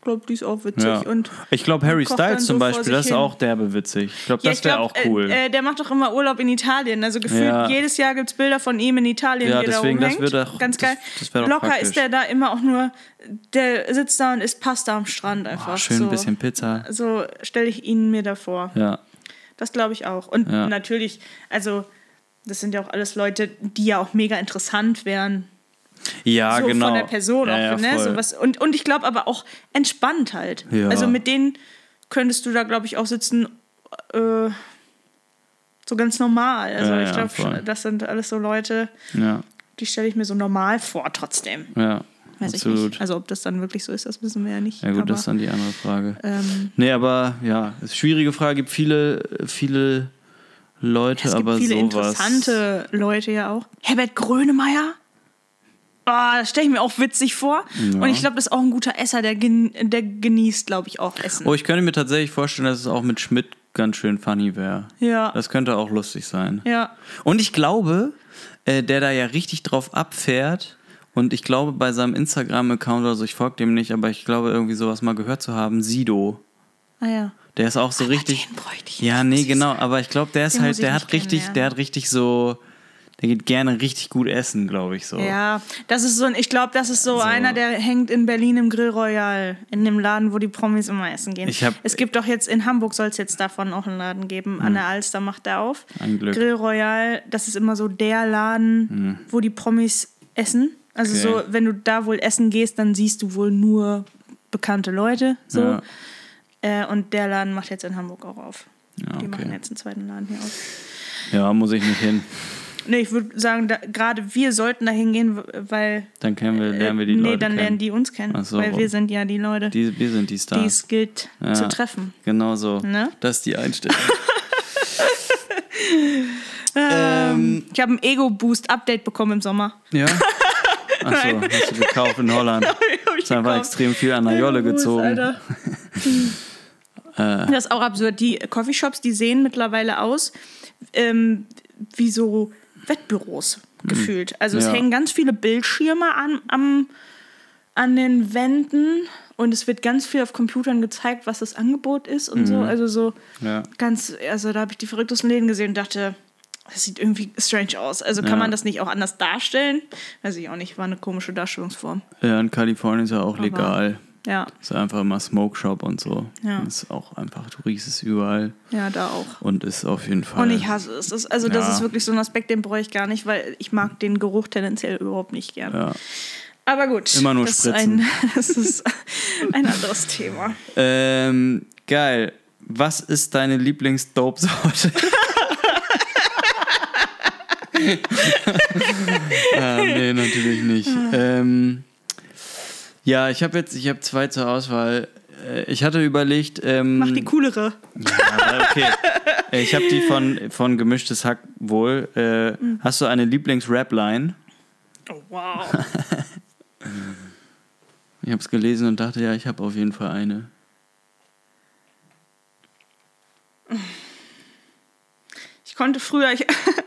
Speaker 2: Glaube die ist auch witzig.
Speaker 1: ja.
Speaker 2: Und
Speaker 1: ich glaube, Harry Styles
Speaker 2: so
Speaker 1: zum
Speaker 2: vor
Speaker 1: Beispiel, das ist
Speaker 2: hin.
Speaker 1: auch derbe witzig. Ich glaube,
Speaker 2: ja,
Speaker 1: das wäre auch cool.
Speaker 2: Äh, äh, der macht doch immer Urlaub in Italien. Also gefühlt
Speaker 1: Ja.
Speaker 2: jedes Jahr gibt es Bilder von ihm in Italien,
Speaker 1: Ja,
Speaker 2: er da
Speaker 1: deswegen, das wär doch-
Speaker 2: Ganz
Speaker 1: das-
Speaker 2: geil.
Speaker 1: das doch
Speaker 2: Locker
Speaker 1: praktisch.
Speaker 2: ist der da immer auch nur, der sitzt da und isst Pasta am Strand einfach.
Speaker 1: oh, schön
Speaker 2: so.
Speaker 1: ein bisschen Pizza.
Speaker 2: So stelle ich ihn mir da vor.
Speaker 1: Ja.
Speaker 2: Das glaube ich auch. Und natürlich, also das sind ja auch alles Leute, die ja auch mega interessant wären.
Speaker 1: Ja,
Speaker 2: so
Speaker 1: genau.
Speaker 2: von der Person
Speaker 1: ja,
Speaker 2: auch.
Speaker 1: ja,
Speaker 2: ne? so was, und, und ich glaube aber auch entspannt halt.
Speaker 1: Ja.
Speaker 2: Also mit denen könntest du da, glaube ich, auch sitzen, äh, so ganz normal. Also
Speaker 1: Ja,
Speaker 2: ich
Speaker 1: ja,
Speaker 2: glaube,
Speaker 1: voll.
Speaker 2: das sind alles so Leute,
Speaker 1: Ja,
Speaker 2: die stelle ich mir so normal vor trotzdem.
Speaker 1: ja.
Speaker 2: Weiß ich
Speaker 1: absolut.
Speaker 2: nicht. Also ob das dann wirklich so ist, das wissen wir ja nicht.
Speaker 1: Ja gut,
Speaker 2: aber,
Speaker 1: das ist dann die andere Frage.
Speaker 2: ähm,
Speaker 1: Nee, aber ja, ist schwierige Frage. Gibt viele, viele Leute,
Speaker 2: es gibt
Speaker 1: aber
Speaker 2: viele
Speaker 1: sowas.
Speaker 2: interessante Leute ja auch. Herbert Grönemeyer? Oh, das stelle ich mir auch witzig vor.
Speaker 1: Ja.
Speaker 2: Und ich glaube, das ist auch ein guter Esser, der, gen der genießt, glaube ich, auch Essen.
Speaker 1: Oh, ich könnte mir tatsächlich vorstellen, dass es auch mit Schmidt ganz schön funny wäre.
Speaker 2: ja.
Speaker 1: Das könnte auch lustig sein.
Speaker 2: ja.
Speaker 1: Und ich glaube, äh, der da ja richtig drauf abfährt. Und ich glaube, bei seinem Instagram-Account oder so, ich folge dem nicht, aber ich glaube, irgendwie sowas mal gehört zu haben, Sido.
Speaker 2: Ah ja.
Speaker 1: Der ist auch so richtig.
Speaker 2: Den bräuchte ich
Speaker 1: Ja, nee, genau, aber ich glaube, der ist
Speaker 2: Den
Speaker 1: halt, der hat richtig,
Speaker 2: kennenlernen.
Speaker 1: der hat richtig so, der geht gerne richtig gut essen, glaube ich so.
Speaker 2: Ja, das ist so ein, ich glaube, das ist so,
Speaker 1: So.
Speaker 2: einer, der hängt in Berlin im Grill Royal, in dem Laden, wo die Promis immer essen gehen.
Speaker 1: Ich hab-
Speaker 2: es gibt doch jetzt in Hamburg soll es jetzt davon auch einen Laden geben. An der Alster macht er auf.
Speaker 1: Ein Glück.
Speaker 2: Grill Royal, das ist immer so der Laden, wo die Promis essen. Also
Speaker 1: Okay.
Speaker 2: so, wenn du da wohl essen gehst, dann siehst du wohl nur bekannte Leute. So.
Speaker 1: Ja.
Speaker 2: Äh, und der Laden macht jetzt in Hamburg auch auf.
Speaker 1: Ja,
Speaker 2: Die machen
Speaker 1: okay.
Speaker 2: jetzt einen zweiten Laden hier auf.
Speaker 1: ja, muss ich nicht hin.
Speaker 2: Nee, ich würde sagen, da, gerade wir sollten da hingehen, weil.
Speaker 1: Dann kennen wir, lernen wir die
Speaker 2: äh, nee,
Speaker 1: Leute
Speaker 2: dann
Speaker 1: kennen.
Speaker 2: lernen die uns kennen.
Speaker 1: So.
Speaker 2: Weil wir sind ja die Leute, die,
Speaker 1: Die, wir sind die Stars.
Speaker 2: es gilt
Speaker 1: Ja.
Speaker 2: zu treffen.
Speaker 1: Genau so.
Speaker 2: Ne?
Speaker 1: Das ist die Einstellung. ähm,
Speaker 2: Ich habe ein Ego-Boost-Update bekommen im Sommer.
Speaker 1: ja. Achso, hast du gekauft in Holland.
Speaker 2: Ich gekauft.
Speaker 1: extrem viel an der Jolle gezogen. Äh.
Speaker 2: Das ist auch absurd. Die Coffeeshops, die sehen mittlerweile aus ähm, wie so Wettbüros gefühlt. Also es.
Speaker 1: Ja.
Speaker 2: hängen ganz viele Bildschirme an, am, an den Wänden und es wird ganz viel auf Computern gezeigt, was das Angebot ist und so. Also so
Speaker 1: Mhm. Ja.
Speaker 2: ganz, also da habe ich die verrücktesten Läden gesehen und dachte, das sieht irgendwie strange aus. Also kann
Speaker 1: Ja.
Speaker 2: man das nicht auch anders darstellen? Weiß ich auch nicht, war eine komische Darstellungsform.
Speaker 1: ja, in Kalifornien ist ja auch legal.
Speaker 2: Ja,
Speaker 1: Ist einfach immer Smoke Shop und so.
Speaker 2: Ja.
Speaker 1: Ist auch einfach, du riechst es überall.
Speaker 2: ja, da auch.
Speaker 1: Und ist auf jeden Fall.
Speaker 2: Und ich hasse es. Das, also, das
Speaker 1: Ja.
Speaker 2: ist wirklich so ein Aspekt, den bräuchte ich gar nicht, weil ich mag den Geruch tendenziell überhaupt nicht gern.
Speaker 1: Ja.
Speaker 2: Aber gut.
Speaker 1: Immer nur
Speaker 2: das
Speaker 1: spritzen.
Speaker 2: Ist ein, das ist ein anderes Thema.
Speaker 1: Ähm, geil. Was ist deine Lieblings-Dope-Sorte? ah, nee, natürlich nicht. Ähm, ja, ich habe jetzt, ich habe zwei zur Auswahl. Äh, Ich hatte überlegt, ähm,
Speaker 2: Mach die coolere.
Speaker 1: ja, okay. Äh, Ich habe die von, von Gemischtes Hack wohl. Äh,
Speaker 2: Mhm.
Speaker 1: Hast du eine Lieblings-Rap-Line?
Speaker 2: Oh, wow.
Speaker 1: Ich habe es gelesen und dachte, ja, ich habe auf jeden Fall eine.
Speaker 2: Ich konnte früher, ich.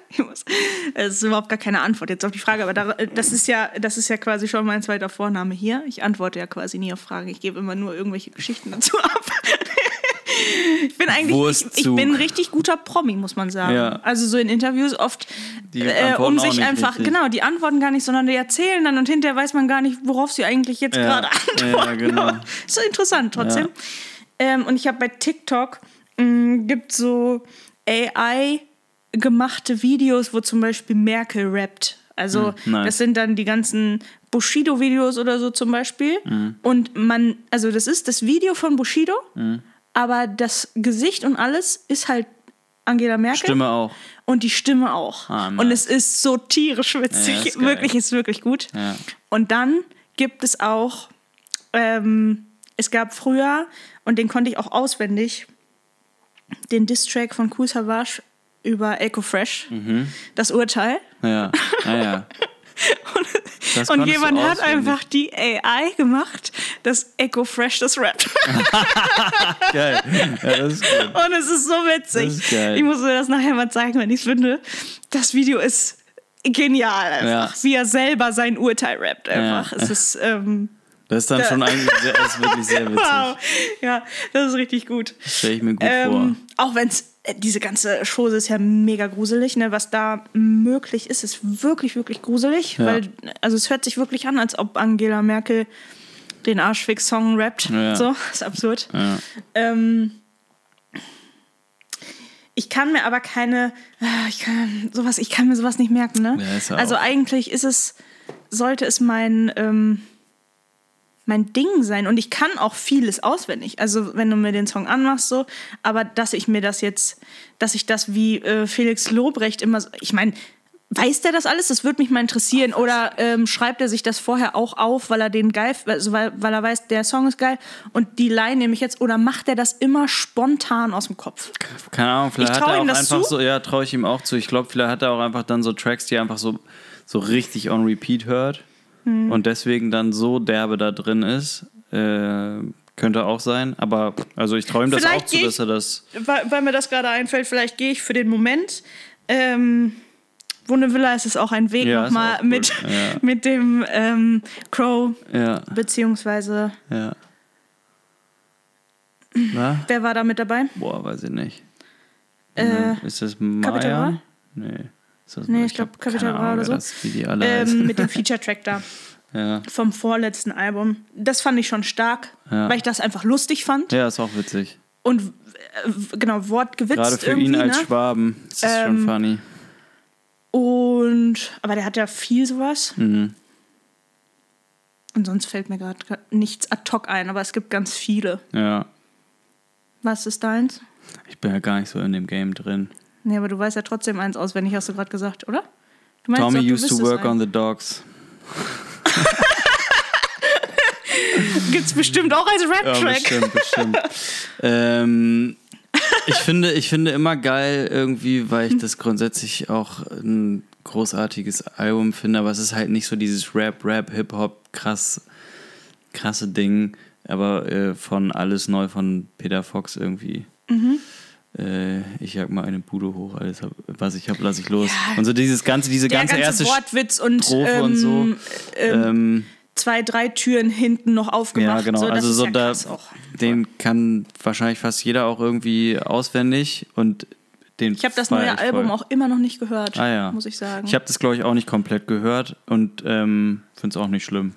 Speaker 2: Es ist überhaupt gar keine Antwort jetzt auf die Frage, aber da, das, ist ja, das ist ja quasi schon mein zweiter Vorname hier. Ich antworte ja quasi nie auf Fragen. Ich gebe immer nur irgendwelche Geschichten dazu ab. Ich bin eigentlich, ich, ich bin ein richtig guter Promi, muss man sagen.
Speaker 1: Ja.
Speaker 2: Also so in Interviews oft, äh, um sich einfach,
Speaker 1: richtig.
Speaker 2: genau, die antworten gar nicht, sondern die erzählen dann und hinterher weiß man gar nicht, worauf sie eigentlich jetzt
Speaker 1: Ja.
Speaker 2: gerade
Speaker 1: Ja,
Speaker 2: antworten.
Speaker 1: genau.
Speaker 2: Aber Ist so interessant trotzdem.
Speaker 1: Ja.
Speaker 2: Ähm, und ich habe bei TikTok mh, gibt so AI gemachte Videos, wo zum Beispiel Merkel rappt. Also
Speaker 1: Hm, nice.
Speaker 2: das sind dann die ganzen Bushido-Videos oder so zum Beispiel.
Speaker 1: Hm.
Speaker 2: Und man, also das ist das Video von Bushido,
Speaker 1: Hm.
Speaker 2: aber das Gesicht und alles ist halt Angela Merkel.
Speaker 1: Stimme auch.
Speaker 2: Und die Stimme auch.
Speaker 1: Ah, nice.
Speaker 2: Und es ist so tierisch witzig.
Speaker 1: Ja,
Speaker 2: wirklich, ist wirklich gut.
Speaker 1: Ja.
Speaker 2: Und dann gibt es auch, ähm, es gab früher, und den konnte ich auch auswendig, den Diss-Track von Kool Savage über Echo Fresh,
Speaker 1: Mhm.
Speaker 2: das Urteil.
Speaker 1: Ja, ja, ja. Das
Speaker 2: Und
Speaker 1: du
Speaker 2: jemand hat einfach die AI gemacht, dass Echo Fresh das rappt.
Speaker 1: Geil. Ja, das ist gut.
Speaker 2: Und es ist so witzig.
Speaker 1: Das ist geil.
Speaker 2: Ich muss dir das nachher mal zeigen, wenn ich es finde. Das Video ist genial einfach.
Speaker 1: Ja.
Speaker 2: Wie er selber sein Urteil rappt einfach.
Speaker 1: Ja.
Speaker 2: Es ist, ähm,
Speaker 1: Das ist dann schon eigentlich sehr, das ist wirklich sehr witzig.
Speaker 2: wow. Ja, das ist richtig gut.
Speaker 1: Stelle ich mir gut
Speaker 2: Ähm, auch wenn es, diese ganze Chose ist ja mega gruselig, ne? Was da möglich ist, ist wirklich, wirklich gruselig.
Speaker 1: Ja.
Speaker 2: Weil, also es hört sich wirklich an, als ob Angela Merkel den Arschfix-Song rappt.
Speaker 1: Ja.
Speaker 2: So, ist absurd.
Speaker 1: Ja.
Speaker 2: Ähm, ich kann mir aber keine, ah, ich kann sowas, ich kann mir sowas nicht merken, ne?
Speaker 1: Ja,
Speaker 2: also eigentlich ist es, sollte es mein, ähm, mein Ding sein und ich kann auch vieles auswendig. Also wenn du mir den Song anmachst so, aber dass ich mir das jetzt, dass ich das wie äh, Felix Lobrecht immer, so, ich meine, weiß der das alles? Das würde mich mal interessieren. Oder ähm, schreibt er sich das vorher auch auf, weil er den geil, also weil, weil er weiß, der Song ist geil und die Line nehme ich jetzt. Oder macht er das immer spontan aus dem Kopf?
Speaker 1: Keine Ahnung, vielleicht
Speaker 2: Ich
Speaker 1: hat er auch
Speaker 2: ihm das
Speaker 1: einfach
Speaker 2: zu.
Speaker 1: so, ja, traue ich ihm auch zu. Ich glaube, vielleicht hat er auch einfach dann so Tracks, die er einfach so, so richtig on repeat hört
Speaker 2: Hm.
Speaker 1: und deswegen dann so derbe da drin ist. Äh, könnte auch sein, aber also ich ihm das auch zu,
Speaker 2: geh
Speaker 1: dass
Speaker 2: ich-
Speaker 1: er das.
Speaker 2: Weil, weil mir das gerade einfällt, vielleicht gehe ich für den Moment. Ähm, Wundevilla ist es auch ein Weg
Speaker 1: Ja,
Speaker 2: nochmal
Speaker 1: gut.
Speaker 2: mit,
Speaker 1: Ja.
Speaker 2: mit dem ähm, Crow,
Speaker 1: Ja,
Speaker 2: beziehungsweise,
Speaker 1: ja. Na?
Speaker 2: wer war da mit dabei?
Speaker 1: Boah, weiß ich nicht.
Speaker 2: Äh,
Speaker 1: ist das? Maya? Nee. Ist das,
Speaker 2: Nee, ich glaub,
Speaker 1: hab
Speaker 2: Capital Bra oder so.
Speaker 1: Das.
Speaker 2: Ähm, mit dem Feature-Track da
Speaker 1: Ja.
Speaker 2: vom vorletzten Album. Das fand ich schon stark,
Speaker 1: Ja.
Speaker 2: weil ich das einfach lustig fand.
Speaker 1: ja, ist auch witzig.
Speaker 2: Und äh, genau, wortgewitzt
Speaker 1: Gerade für ihn als
Speaker 2: ne?
Speaker 1: Schwaben ist das
Speaker 2: Ähm,
Speaker 1: schon funny.
Speaker 2: Und, aber der hat ja viel sowas.
Speaker 1: Mhm.
Speaker 2: Und sonst fällt mir gerade nichts ad hoc ein, aber es gibt ganz viele.
Speaker 1: Ja.
Speaker 2: Was ist deins?
Speaker 1: Ich bin ja gar nicht so in dem Game drin.
Speaker 2: Nee, aber du weißt ja trotzdem eins auswendig, hast du gerade gesagt, oder? Meinst
Speaker 1: Tommy
Speaker 2: doch,
Speaker 1: used to work on the dogs.
Speaker 2: Gibt's bestimmt auch als
Speaker 1: Ja,
Speaker 2: Rap-Track.
Speaker 1: bestimmt, bestimmt. ähm, ich, finde, ich finde immer geil irgendwie, weil ich das grundsätzlich auch ein großartiges Album finde, aber es ist halt nicht so dieses Rap, Rap, Hip-Hop, krass, krasse Ding, aber äh, von Alles Neu von Peter Fox irgendwie.
Speaker 2: Mhm.
Speaker 1: Äh, ich jag mal eine Bude hoch, alles, was ich habe, lasse ich los.
Speaker 2: Ja.
Speaker 1: Und so dieses ganze, diese ganze,
Speaker 2: ganze
Speaker 1: erste
Speaker 2: Wortwitz und,
Speaker 1: Strophe
Speaker 2: ähm,
Speaker 1: und so.
Speaker 2: ähm,
Speaker 1: Ähm,
Speaker 2: zwei, drei Türen hinten noch aufgemacht.
Speaker 1: Ja, genau.
Speaker 2: So,
Speaker 1: also so
Speaker 2: ja
Speaker 1: da, den kann wahrscheinlich fast jeder auch irgendwie auswendig und den.
Speaker 2: Ich habe das neue Album
Speaker 1: voll.
Speaker 2: auch immer noch nicht gehört,
Speaker 1: Ah, ja.
Speaker 2: muss ich sagen.
Speaker 1: Ich habe das glaube ich auch nicht komplett gehört und ähm, finde es auch nicht schlimm,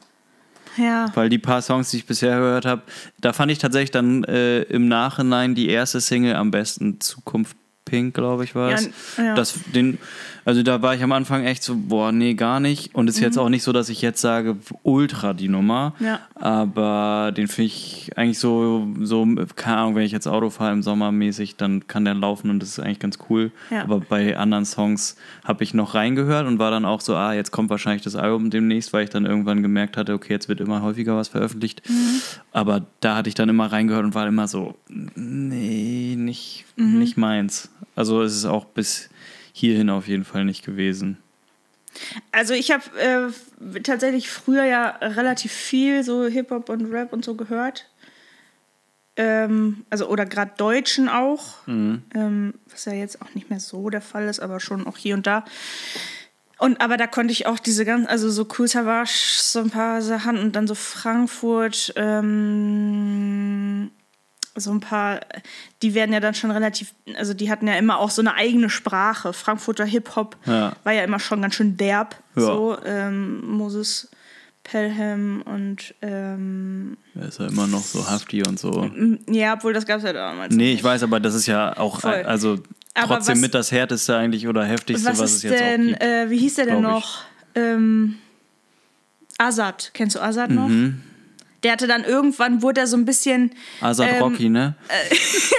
Speaker 2: ja.
Speaker 1: weil die paar Songs, die ich bisher gehört habe, da fand ich tatsächlich dann äh, im Nachhinein die erste Single am besten Zukunft Pink, glaube ich, war
Speaker 2: Ja,
Speaker 1: es.
Speaker 2: ja.
Speaker 1: Das, den, also da war ich am Anfang echt so, boah, nee, gar nicht. Und es ist
Speaker 2: Mhm.
Speaker 1: jetzt auch nicht so, dass ich jetzt sage, ultra die Nummer.
Speaker 2: Ja.
Speaker 1: Aber den finde ich eigentlich so, so, keine Ahnung, wenn ich jetzt Auto fahre im Sommer mäßig, dann kann der laufen und das ist eigentlich ganz cool.
Speaker 2: Ja.
Speaker 1: Aber bei anderen Songs habe ich noch reingehört und war dann auch so, ah, jetzt kommt wahrscheinlich das Album demnächst, weil ich dann irgendwann gemerkt hatte, okay, jetzt wird immer häufiger was veröffentlicht.
Speaker 2: Mhm.
Speaker 1: Aber da hatte ich dann immer reingehört und war immer so, nee, nicht,
Speaker 2: Mhm.
Speaker 1: nicht meins. Also es ist auch bis hierhin auf jeden Fall nicht gewesen.
Speaker 2: Also ich habe äh, tatsächlich früher ja relativ viel so Hip-Hop und Rap und so gehört. Ähm, also, oder gerade Deutschen auch. Ähm, was ja jetzt auch nicht mehr so der Fall ist, aber schon auch hier und da. Und aber da konnte ich auch diese ganzen, also so Cool Savage, so ein paar Sachen und dann so Frankfurt, ähm, so ein paar, die werden ja dann schon relativ, also die hatten ja immer auch so eine eigene Sprache. Frankfurter Hip-Hop
Speaker 1: Ja.
Speaker 2: war ja immer schon ganz schön derb.
Speaker 1: Ja.
Speaker 2: So, ähm, Moses Pelham und ähm,
Speaker 1: Er ist ja immer noch so hafti und so.
Speaker 2: ja, obwohl das gab es ja damals.
Speaker 1: Nee, ich weiß, aber das ist ja auch,
Speaker 2: Voll.
Speaker 1: also
Speaker 2: Aber
Speaker 1: trotzdem
Speaker 2: was-
Speaker 1: mit das härteste eigentlich oder heftigste, was,
Speaker 2: Was
Speaker 1: es
Speaker 2: ist
Speaker 1: jetzt
Speaker 2: denn,
Speaker 1: gibt.
Speaker 2: äh, wie hieß der denn noch? Ähm, Azad. Kennst du Azad noch?
Speaker 1: Mhm.
Speaker 2: Der hatte dann irgendwann, wurde er so ein bisschen.
Speaker 1: Azad
Speaker 2: ähm,
Speaker 1: Rocky, ne?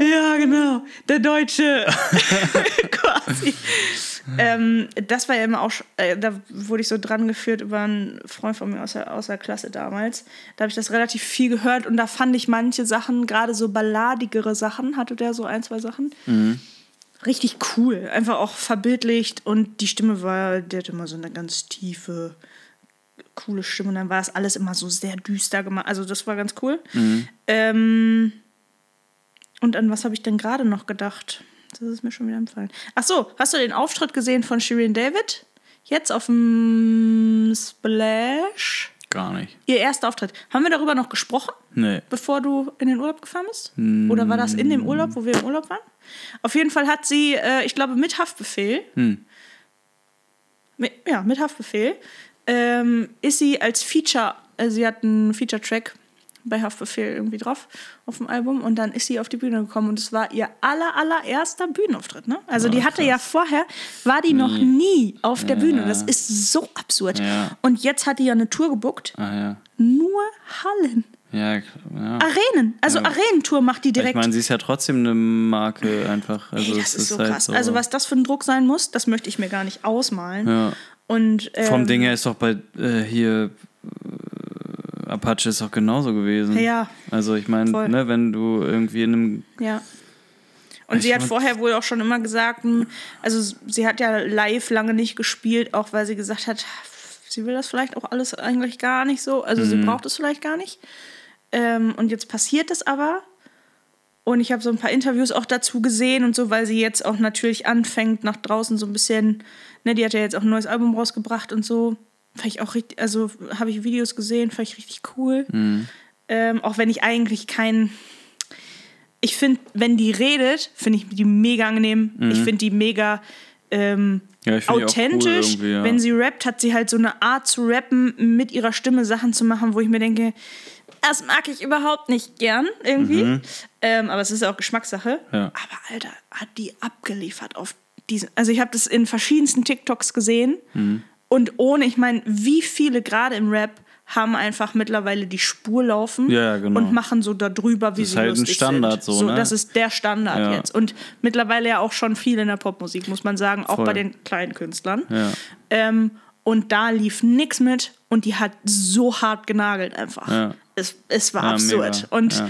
Speaker 2: Ja, genau. Der Deutsche. Quasi. Ähm, das war ja immer auch, äh, da wurde ich so dran geführt über einen Freund von mir aus der, aus der Klasse damals. Da habe ich das relativ viel gehört und da fand ich manche Sachen, gerade so balladigere Sachen, hatte der so ein, zwei Sachen. Richtig cool. Einfach auch verbildlicht und die Stimme war, der hatte immer so eine ganz tiefe, coole Stimme und dann war das alles immer so sehr düster gemacht. Also das war ganz cool. Ähm, und an was habe ich denn gerade noch gedacht? Das ist mir schon wieder entfallen. Ach so, hast du den Auftritt gesehen von Shirin David? Jetzt auf dem Splash?
Speaker 1: Gar nicht.
Speaker 2: Ihr erster Auftritt. Haben wir darüber noch gesprochen,
Speaker 1: Nee.
Speaker 2: bevor du in den Urlaub gefahren bist? Oder war das in dem Urlaub, wo wir im Urlaub waren? Auf jeden Fall hat sie, äh, ich glaube, mit Haftbefehl, mit, ja, mit Haftbefehl, ähm, ist sie als Feature, also sie hat einen Feature-Track bei Haftbefehl irgendwie drauf auf dem Album und dann ist sie auf die Bühne gekommen und es war ihr aller allererster Bühnenauftritt, ne? Also
Speaker 1: Ah,
Speaker 2: die hatte ja vorher war die noch nie auf der Bühne. Das ist so absurd.
Speaker 1: Ja.
Speaker 2: Und jetzt hat die ja eine Tour gebuckt,
Speaker 1: Ah ja.
Speaker 2: nur Hallen,
Speaker 1: Ja, ja.
Speaker 2: Arenen, also
Speaker 1: Ja.
Speaker 2: Arenentour macht die
Speaker 1: Ich
Speaker 2: direkt.
Speaker 1: meine, sie ist ja trotzdem eine Marke einfach. Also
Speaker 2: Ey, das
Speaker 1: es
Speaker 2: ist so
Speaker 1: halt
Speaker 2: krass. Also was das für ein Druck sein muss, das möchte ich mir gar nicht ausmalen.
Speaker 1: Ja.
Speaker 2: Und ähm,
Speaker 1: Vom Ding her ist doch bei äh, hier äh, Apache ist doch genauso gewesen.
Speaker 2: Ja.
Speaker 1: Also ich meine, ne, wenn du irgendwie in einem
Speaker 2: Ja. Und sie hat vorher wohl auch schon immer gesagt, hm, also sie hat ja live lange nicht gespielt, auch weil sie gesagt hat, sie will das vielleicht auch alles eigentlich gar nicht so. Also
Speaker 1: Mhm.
Speaker 2: sie braucht es vielleicht gar nicht. Ähm, und jetzt passiert es aber. Und ich habe so ein paar Interviews auch dazu gesehen und so, weil sie jetzt auch natürlich anfängt, nach draußen so ein bisschen, ne, die hat ja jetzt auch ein neues Album rausgebracht und so. Fand ich auch richtig, also habe ich Videos gesehen, fand ich richtig cool. Ähm, auch wenn ich eigentlich kein, ich finde, wenn die redet, finde ich die mega angenehm. Ich finde die mega ähm,
Speaker 1: Ja, cool
Speaker 2: authentisch.
Speaker 1: irgendwie, ja.
Speaker 2: Wenn sie rappt, hat sie halt so eine Art zu rappen, mit ihrer Stimme Sachen zu machen, wo ich mir denke, das mag ich überhaupt nicht gern irgendwie. Ähm, aber es ist ja auch Geschmackssache.
Speaker 1: Mhm. Ja.
Speaker 2: Aber Alter, hat die abgeliefert auf diesen. Also ich habe das in verschiedensten TikToks gesehen.
Speaker 1: Mhm.
Speaker 2: Und ohne, ich meine, wie viele gerade im Rap haben einfach mittlerweile die Spur laufen
Speaker 1: Ja, ja, genau.
Speaker 2: und machen so darüber, wie
Speaker 1: Das ist
Speaker 2: sie
Speaker 1: halt ein
Speaker 2: lustig
Speaker 1: Standard
Speaker 2: sind.
Speaker 1: so, ne?
Speaker 2: Das ist der Standard
Speaker 1: Ja.
Speaker 2: jetzt. Und mittlerweile ja auch schon viel in der Popmusik, muss man sagen, auch
Speaker 1: Voll.
Speaker 2: bei den kleinen Künstlern.
Speaker 1: Ja.
Speaker 2: Ähm, und da lief nix mit und die hat so hart genagelt einfach. Es, es war
Speaker 1: Ja,
Speaker 2: absurd.
Speaker 1: mega.
Speaker 2: Und
Speaker 1: Ja.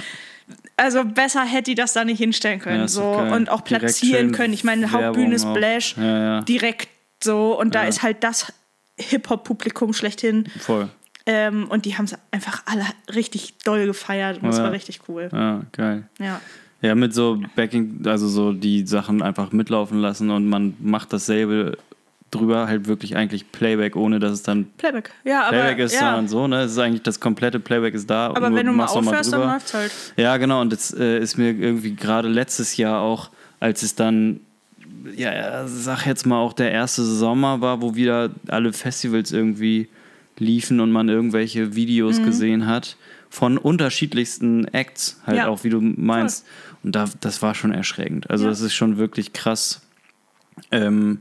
Speaker 2: also besser hätte die das da nicht hinstellen können.
Speaker 1: Ja,
Speaker 2: so
Speaker 1: geil.
Speaker 2: und auch platzieren können. Ich meine, Hauptbühne. Splash direkt so und da ist halt das Hip-Hop-Publikum schlechthin.
Speaker 1: Voll.
Speaker 2: Ähm, und die haben es einfach alle richtig doll gefeiert und es war richtig cool.
Speaker 1: Ja, geil.
Speaker 2: Ja.
Speaker 1: Ja, mit so Backing, also so die Sachen einfach mitlaufen lassen und man macht dasselbe drüber, halt wirklich eigentlich Playback, ohne dass es dann
Speaker 2: Playback. Ja, aber,
Speaker 1: Playback ist,
Speaker 2: ja.
Speaker 1: sondern so, ne? Es ist eigentlich das komplette Playback ist da.
Speaker 2: aber wenn du mal aufhörst, dann
Speaker 1: drüber.
Speaker 2: läuft's halt.
Speaker 1: Ja, genau. Und das äh, ist mir irgendwie gerade letztes Jahr auch, als es dann, ja, sag jetzt mal auch der erste Sommer war, wo wieder alle Festivals irgendwie liefen und man irgendwelche Videos
Speaker 2: Mhm.
Speaker 1: gesehen hat von unterschiedlichsten Acts, halt
Speaker 2: Ja.
Speaker 1: auch, wie du meinst. Und da, das war schon erschreckend. Also
Speaker 2: Ja.
Speaker 1: das ist schon wirklich krass, ähm,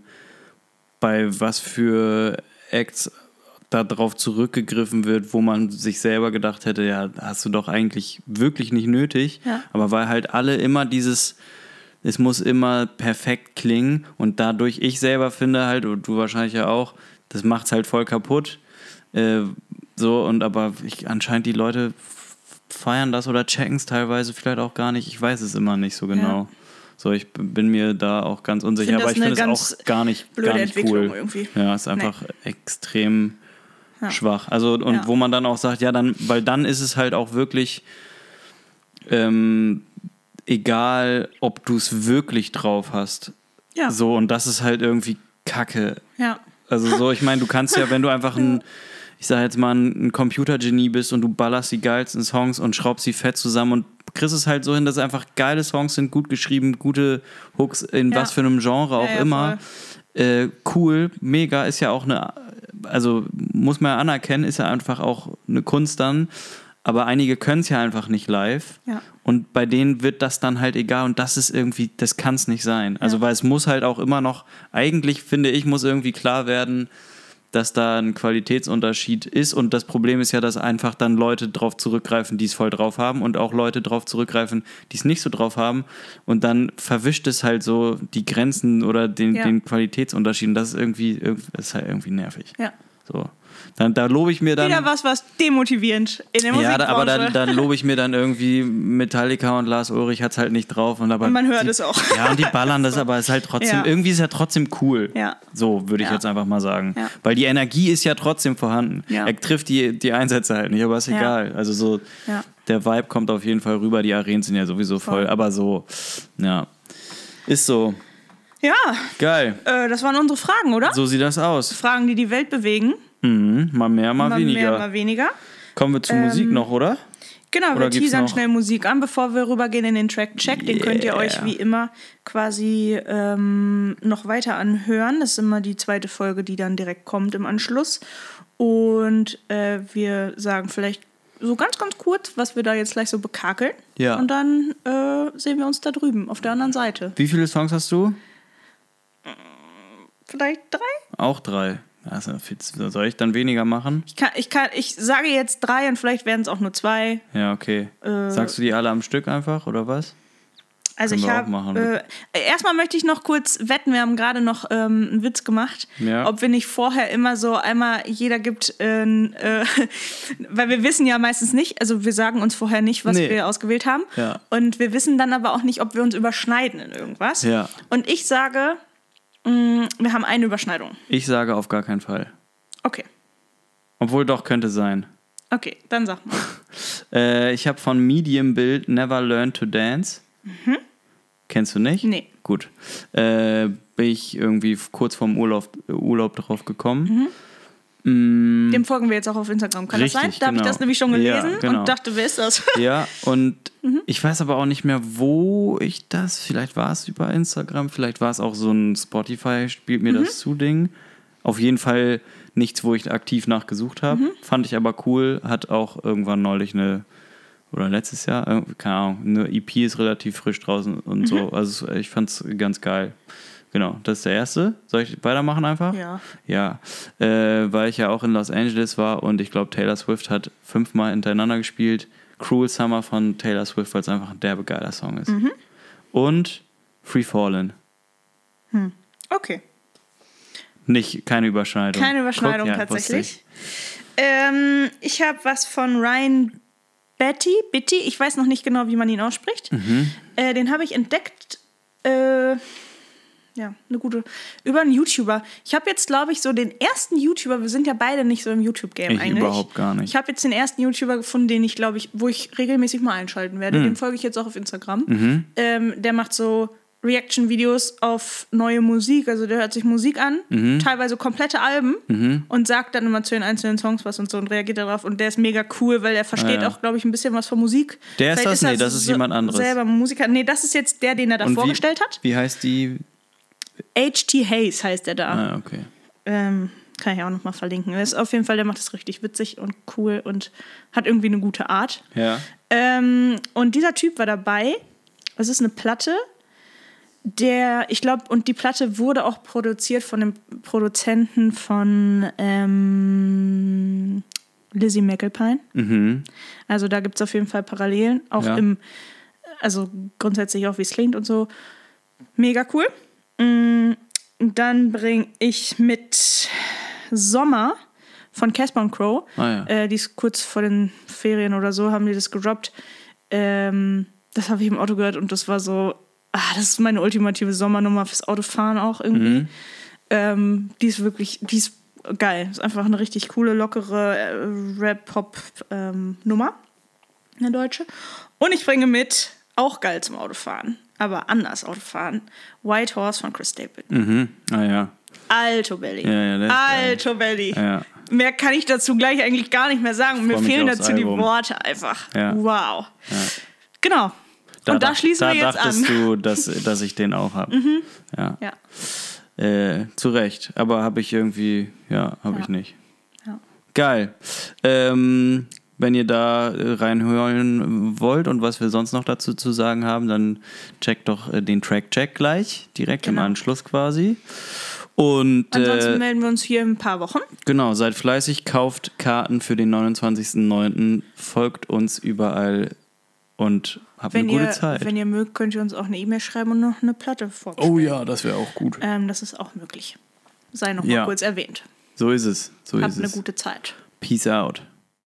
Speaker 1: bei was für Acts darauf zurückgegriffen wird, wo man sich selber gedacht hätte, ja, hast du doch eigentlich wirklich nicht nötig.
Speaker 2: Ja.
Speaker 1: Aber weil halt alle immer dieses, es muss immer perfekt klingen und dadurch ich selber finde halt, und du wahrscheinlich ja auch, das macht's halt voll kaputt. Äh, so, und aber ich, anscheinend die Leute feiern das oder checken es teilweise vielleicht auch gar nicht. Ich weiß es immer nicht so genau. So, ich bin mir da auch ganz unsicher, aber ich finde es auch gar nicht,
Speaker 2: blöde
Speaker 1: gar nicht
Speaker 2: Entwicklung
Speaker 1: cool.
Speaker 2: irgendwie.
Speaker 1: Ja, ist einfach extrem
Speaker 2: Ja.
Speaker 1: schwach. Also und
Speaker 2: Ja.
Speaker 1: wo man dann auch sagt, ja, dann, weil dann ist es halt auch wirklich ähm, egal, ob du es wirklich drauf hast.
Speaker 2: Ja.
Speaker 1: So, und das ist halt irgendwie Kacke.
Speaker 2: Ja.
Speaker 1: Also so, ich meine, du kannst ja, wenn du einfach ein, ich sag jetzt mal, ein, ein Computergenie bist und du ballerst die geilsten Songs und schraubst sie fett zusammen und kriegst es halt so hin, dass einfach geile Songs sind, gut geschrieben, gute Hooks, in
Speaker 2: Ja.
Speaker 1: was für einem Genre auch
Speaker 2: Ja,
Speaker 1: immer. Äh, cool, mega, ist ja auch eine, also muss man ja anerkennen, ist ja einfach auch eine Kunst dann. Aber einige können es ja einfach nicht live.
Speaker 2: Ja.
Speaker 1: Und bei denen wird das dann halt egal. Und das ist irgendwie, das kann es nicht sein. Also, weil es muss halt auch immer noch, eigentlich finde ich, muss irgendwie klar werden, dass da ein Qualitätsunterschied ist. Und das Problem ist ja, dass einfach dann Leute drauf zurückgreifen, die es voll drauf haben und auch Leute drauf zurückgreifen, die es nicht so drauf haben. Und dann verwischt es halt so die Grenzen oder den,
Speaker 2: Ja.
Speaker 1: den Qualitätsunterschied. Und das ist irgendwie, ist halt irgendwie nervig.
Speaker 2: Ja.
Speaker 1: So. Dann, da lobe ich mir dann.
Speaker 2: Wieder was, was demotivierend in der
Speaker 1: Ja, da, aber dann, dann lobe ich mir dann irgendwie Metallica und Lars Ulrich hat es halt nicht drauf. Und, aber
Speaker 2: Und man hört
Speaker 1: die,
Speaker 2: es auch.
Speaker 1: Ja, und die ballern das, aber es ist halt trotzdem,
Speaker 2: Ja.
Speaker 1: irgendwie ist es ja trotzdem cool.
Speaker 2: Ja.
Speaker 1: So würde ich
Speaker 2: Ja.
Speaker 1: jetzt einfach mal sagen.
Speaker 2: Ja.
Speaker 1: Weil die Energie ist ja trotzdem vorhanden.
Speaker 2: Ja.
Speaker 1: Er trifft die, die Einsätze halt nicht, aber ist egal. Also so,
Speaker 2: Ja.
Speaker 1: der Vibe kommt auf jeden Fall rüber. Die Arenen sind ja sowieso voll,
Speaker 2: Voll.
Speaker 1: aber so, ja. Ist so.
Speaker 2: Ja,
Speaker 1: Geil.
Speaker 2: äh, das waren unsere Fragen, oder?
Speaker 1: So sieht das aus.
Speaker 2: Fragen, die die Welt bewegen.
Speaker 1: Mhm. Mal mehr, mal,
Speaker 2: Mal
Speaker 1: weniger.
Speaker 2: mehr, mal weniger.
Speaker 1: Kommen wir zur Musik noch, oder?
Speaker 2: Genau,
Speaker 1: Oder
Speaker 2: wir teasern schnell Musik an, bevor wir rübergehen in den Track-Check. Den könnt ihr
Speaker 1: Yeah.
Speaker 2: euch wie immer quasi ähm, noch weiter anhören. Das ist immer die zweite Folge, die dann direkt kommt im Anschluss. Und äh, wir sagen vielleicht so ganz, ganz kurz, was wir da jetzt gleich so bekakeln.
Speaker 1: Ja.
Speaker 2: Und dann äh, sehen wir uns da drüben, auf der anderen Seite.
Speaker 1: Wie viele Songs hast du?
Speaker 2: Vielleicht drei?
Speaker 1: Auch drei. Also, soll ich dann weniger machen?
Speaker 2: Ich, kann, ich, kann, ich sage jetzt drei und vielleicht werden es auch nur zwei.
Speaker 1: Ja, okay.
Speaker 2: Äh,
Speaker 1: Sagst du die alle am Stück einfach, oder was?
Speaker 2: Also
Speaker 1: Können
Speaker 2: ich habe. Äh, erstmal möchte ich noch kurz wetten, wir haben gerade noch ähm, einen Witz gemacht,
Speaker 1: Ja.
Speaker 2: ob wir nicht vorher immer so einmal, jeder gibt, äh, äh, weil wir wissen ja meistens nicht, also wir sagen uns vorher nicht, was
Speaker 1: Nee.
Speaker 2: wir ausgewählt haben.
Speaker 1: Ja.
Speaker 2: Und wir wissen dann aber auch nicht, ob wir uns überschneiden in irgendwas.
Speaker 1: Ja.
Speaker 2: Und ich sage, wir haben eine Überschneidung.
Speaker 1: Ich sage auf gar keinen Fall.
Speaker 2: Okay.
Speaker 1: Obwohl doch könnte sein.
Speaker 2: Okay, dann sag mal.
Speaker 1: Äh, ich habe von Medium Build Never Learn to Dance. Kennst du nicht?
Speaker 2: Mhm. Nee.
Speaker 1: Gut. Äh, bin ich irgendwie kurz vorm Urlaub, Urlaub drauf gekommen. Mm,
Speaker 2: Dem folgen wir jetzt auch auf Instagram. Kann das
Speaker 1: Richtig,
Speaker 2: sein? Da habe ich
Speaker 1: genau.
Speaker 2: das nämlich schon
Speaker 1: Ja,
Speaker 2: gelesen
Speaker 1: genau.
Speaker 2: und dachte, wer ist das?
Speaker 1: Ja, und
Speaker 2: Mhm.
Speaker 1: ich weiß aber auch nicht mehr, wo ich das. Vielleicht war es über Instagram, vielleicht war es auch so ein Spotify, spielt mir
Speaker 2: Mhm.
Speaker 1: das zu Ding. Auf jeden Fall nichts, wo ich aktiv nachgesucht habe.
Speaker 2: Mhm.
Speaker 1: Fand ich aber cool. Hat auch irgendwann neulich eine, oder letztes Jahr, keine Ahnung, eine EP ist relativ frisch draußen und
Speaker 2: Mhm.
Speaker 1: so. Also ich fand es ganz geil. Genau, das ist der erste. Soll ich weitermachen einfach?
Speaker 2: Ja.
Speaker 1: Ja, äh, weil ich ja auch in Los Angeles war und ich glaube, Taylor Swift hat fünfmal hintereinander gespielt. Cruel Summer von Taylor Swift, weil es einfach ein derbe geiler Song ist.
Speaker 2: Mhm.
Speaker 1: Und Free Fallen.
Speaker 2: Okay.
Speaker 1: Nicht, keine Überschneidung.
Speaker 2: Keine Überschneidung
Speaker 1: Guck, ja,
Speaker 2: tatsächlich. Ähm, ich habe was von Ryan Betty, Bitty, ich weiß noch nicht genau, wie man ihn ausspricht.
Speaker 1: Mhm.
Speaker 2: Äh, den habe ich entdeckt. Äh, ja, eine gute. Über einen YouTuber. Ich habe jetzt, glaube ich, so den ersten YouTuber, wir sind ja beide nicht so im YouTube-Game
Speaker 1: Ich
Speaker 2: eigentlich.
Speaker 1: überhaupt gar nicht.
Speaker 2: Ich habe jetzt den ersten YouTuber gefunden, den ich, glaube ich, wo ich regelmäßig mal einschalten werde.
Speaker 1: Mhm.
Speaker 2: Dem folge ich jetzt auch auf Instagram. Ähm, der macht so Reaction-Videos auf neue Musik. Also der hört sich Musik an,
Speaker 1: Mhm.
Speaker 2: teilweise komplette Alben und sagt dann immer zu den einzelnen Songs was und so und reagiert darauf. Und der ist mega cool, weil er versteht
Speaker 1: Ah, ja.
Speaker 2: auch, glaube ich, ein bisschen was von Musik.
Speaker 1: Der ist
Speaker 2: Vielleicht
Speaker 1: das? Nee,
Speaker 2: er
Speaker 1: das ist jemand anderes.
Speaker 2: Selber Musiker. Nee, das ist jetzt der, den er da
Speaker 1: Und
Speaker 2: vorgestellt
Speaker 1: wie,
Speaker 2: hat.
Speaker 1: Wie heißt die?
Speaker 2: H.T. Hayes heißt er da.
Speaker 1: Ah, okay.
Speaker 2: Ähm, kann ich auch nochmal verlinken. Er ist auf jeden Fall, der macht das richtig witzig und cool und hat irgendwie eine gute Art.
Speaker 1: Ja.
Speaker 2: Ähm, und dieser Typ war dabei. Es ist eine Platte, der, ich glaube, und die Platte wurde auch produziert von dem Produzenten von ähm, Lizzie McAlpine.
Speaker 1: Mhm.
Speaker 2: Also da gibt es auf jeden Fall Parallelen. Auch
Speaker 1: Ja.
Speaker 2: im, also grundsätzlich auch wie es klingt und so. Mega cool. Mm, Dann bringe ich mit Sommer von Casper und Crow.
Speaker 1: Ah, ja.
Speaker 2: äh, die ist kurz vor den Ferien oder so, haben die das gedroppt. Ähm, das habe ich im Auto gehört und das war so, ah, das ist meine ultimative Sommernummer fürs Autofahren auch irgendwie.
Speaker 1: Mhm.
Speaker 2: Ähm, die ist wirklich, die ist geil. Ist einfach eine richtig coole, lockere äh, Rap-Pop-Nummer. eine deutsche. Und ich bringe mit, auch geil zum Autofahren, aber anders Autofahren, White Horse von Chris Stapleton.
Speaker 1: Mhm. Ah ja.
Speaker 2: Alto Belly.
Speaker 1: Ja, ja.
Speaker 2: Alto Belly.
Speaker 1: Ja.
Speaker 2: Mehr kann ich dazu gleich eigentlich gar nicht mehr sagen. Mir fehlen dazu die
Speaker 1: Album.
Speaker 2: Worte einfach. Wow. Genau. Und da schließen
Speaker 1: da
Speaker 2: wir jetzt
Speaker 1: dachtest
Speaker 2: an. Mhm.
Speaker 1: du, dass, dass ich den auch habe. Ja.
Speaker 2: Ja.
Speaker 1: Äh, zu Recht. Aber habe ich irgendwie, ja, habe ich nicht.
Speaker 2: Ja.
Speaker 1: Geil. Ähm, wenn ihr da äh, reinhören wollt und was wir sonst noch dazu zu sagen haben, dann checkt doch äh, den Track-Check gleich, direkt im
Speaker 2: Genau.
Speaker 1: Anschluss quasi. Und
Speaker 2: Ansonsten
Speaker 1: äh,
Speaker 2: melden wir uns hier in ein paar Wochen.
Speaker 1: genau, seid fleißig, kauft Karten für den 29.09., folgt uns überall und habt
Speaker 2: Wenn
Speaker 1: eine gute
Speaker 2: ihr,
Speaker 1: Zeit.
Speaker 2: wenn ihr mögt, könnt ihr uns auch eine E-Mail schreiben und noch eine Platte vorstellen.
Speaker 1: oh ja, das wäre auch gut.
Speaker 2: Ähm, das ist auch möglich. Sei noch
Speaker 1: Ja.
Speaker 2: mal kurz erwähnt.
Speaker 1: So ist es. So
Speaker 2: Habt
Speaker 1: ist
Speaker 2: eine
Speaker 1: es.
Speaker 2: gute Zeit.
Speaker 1: Peace out.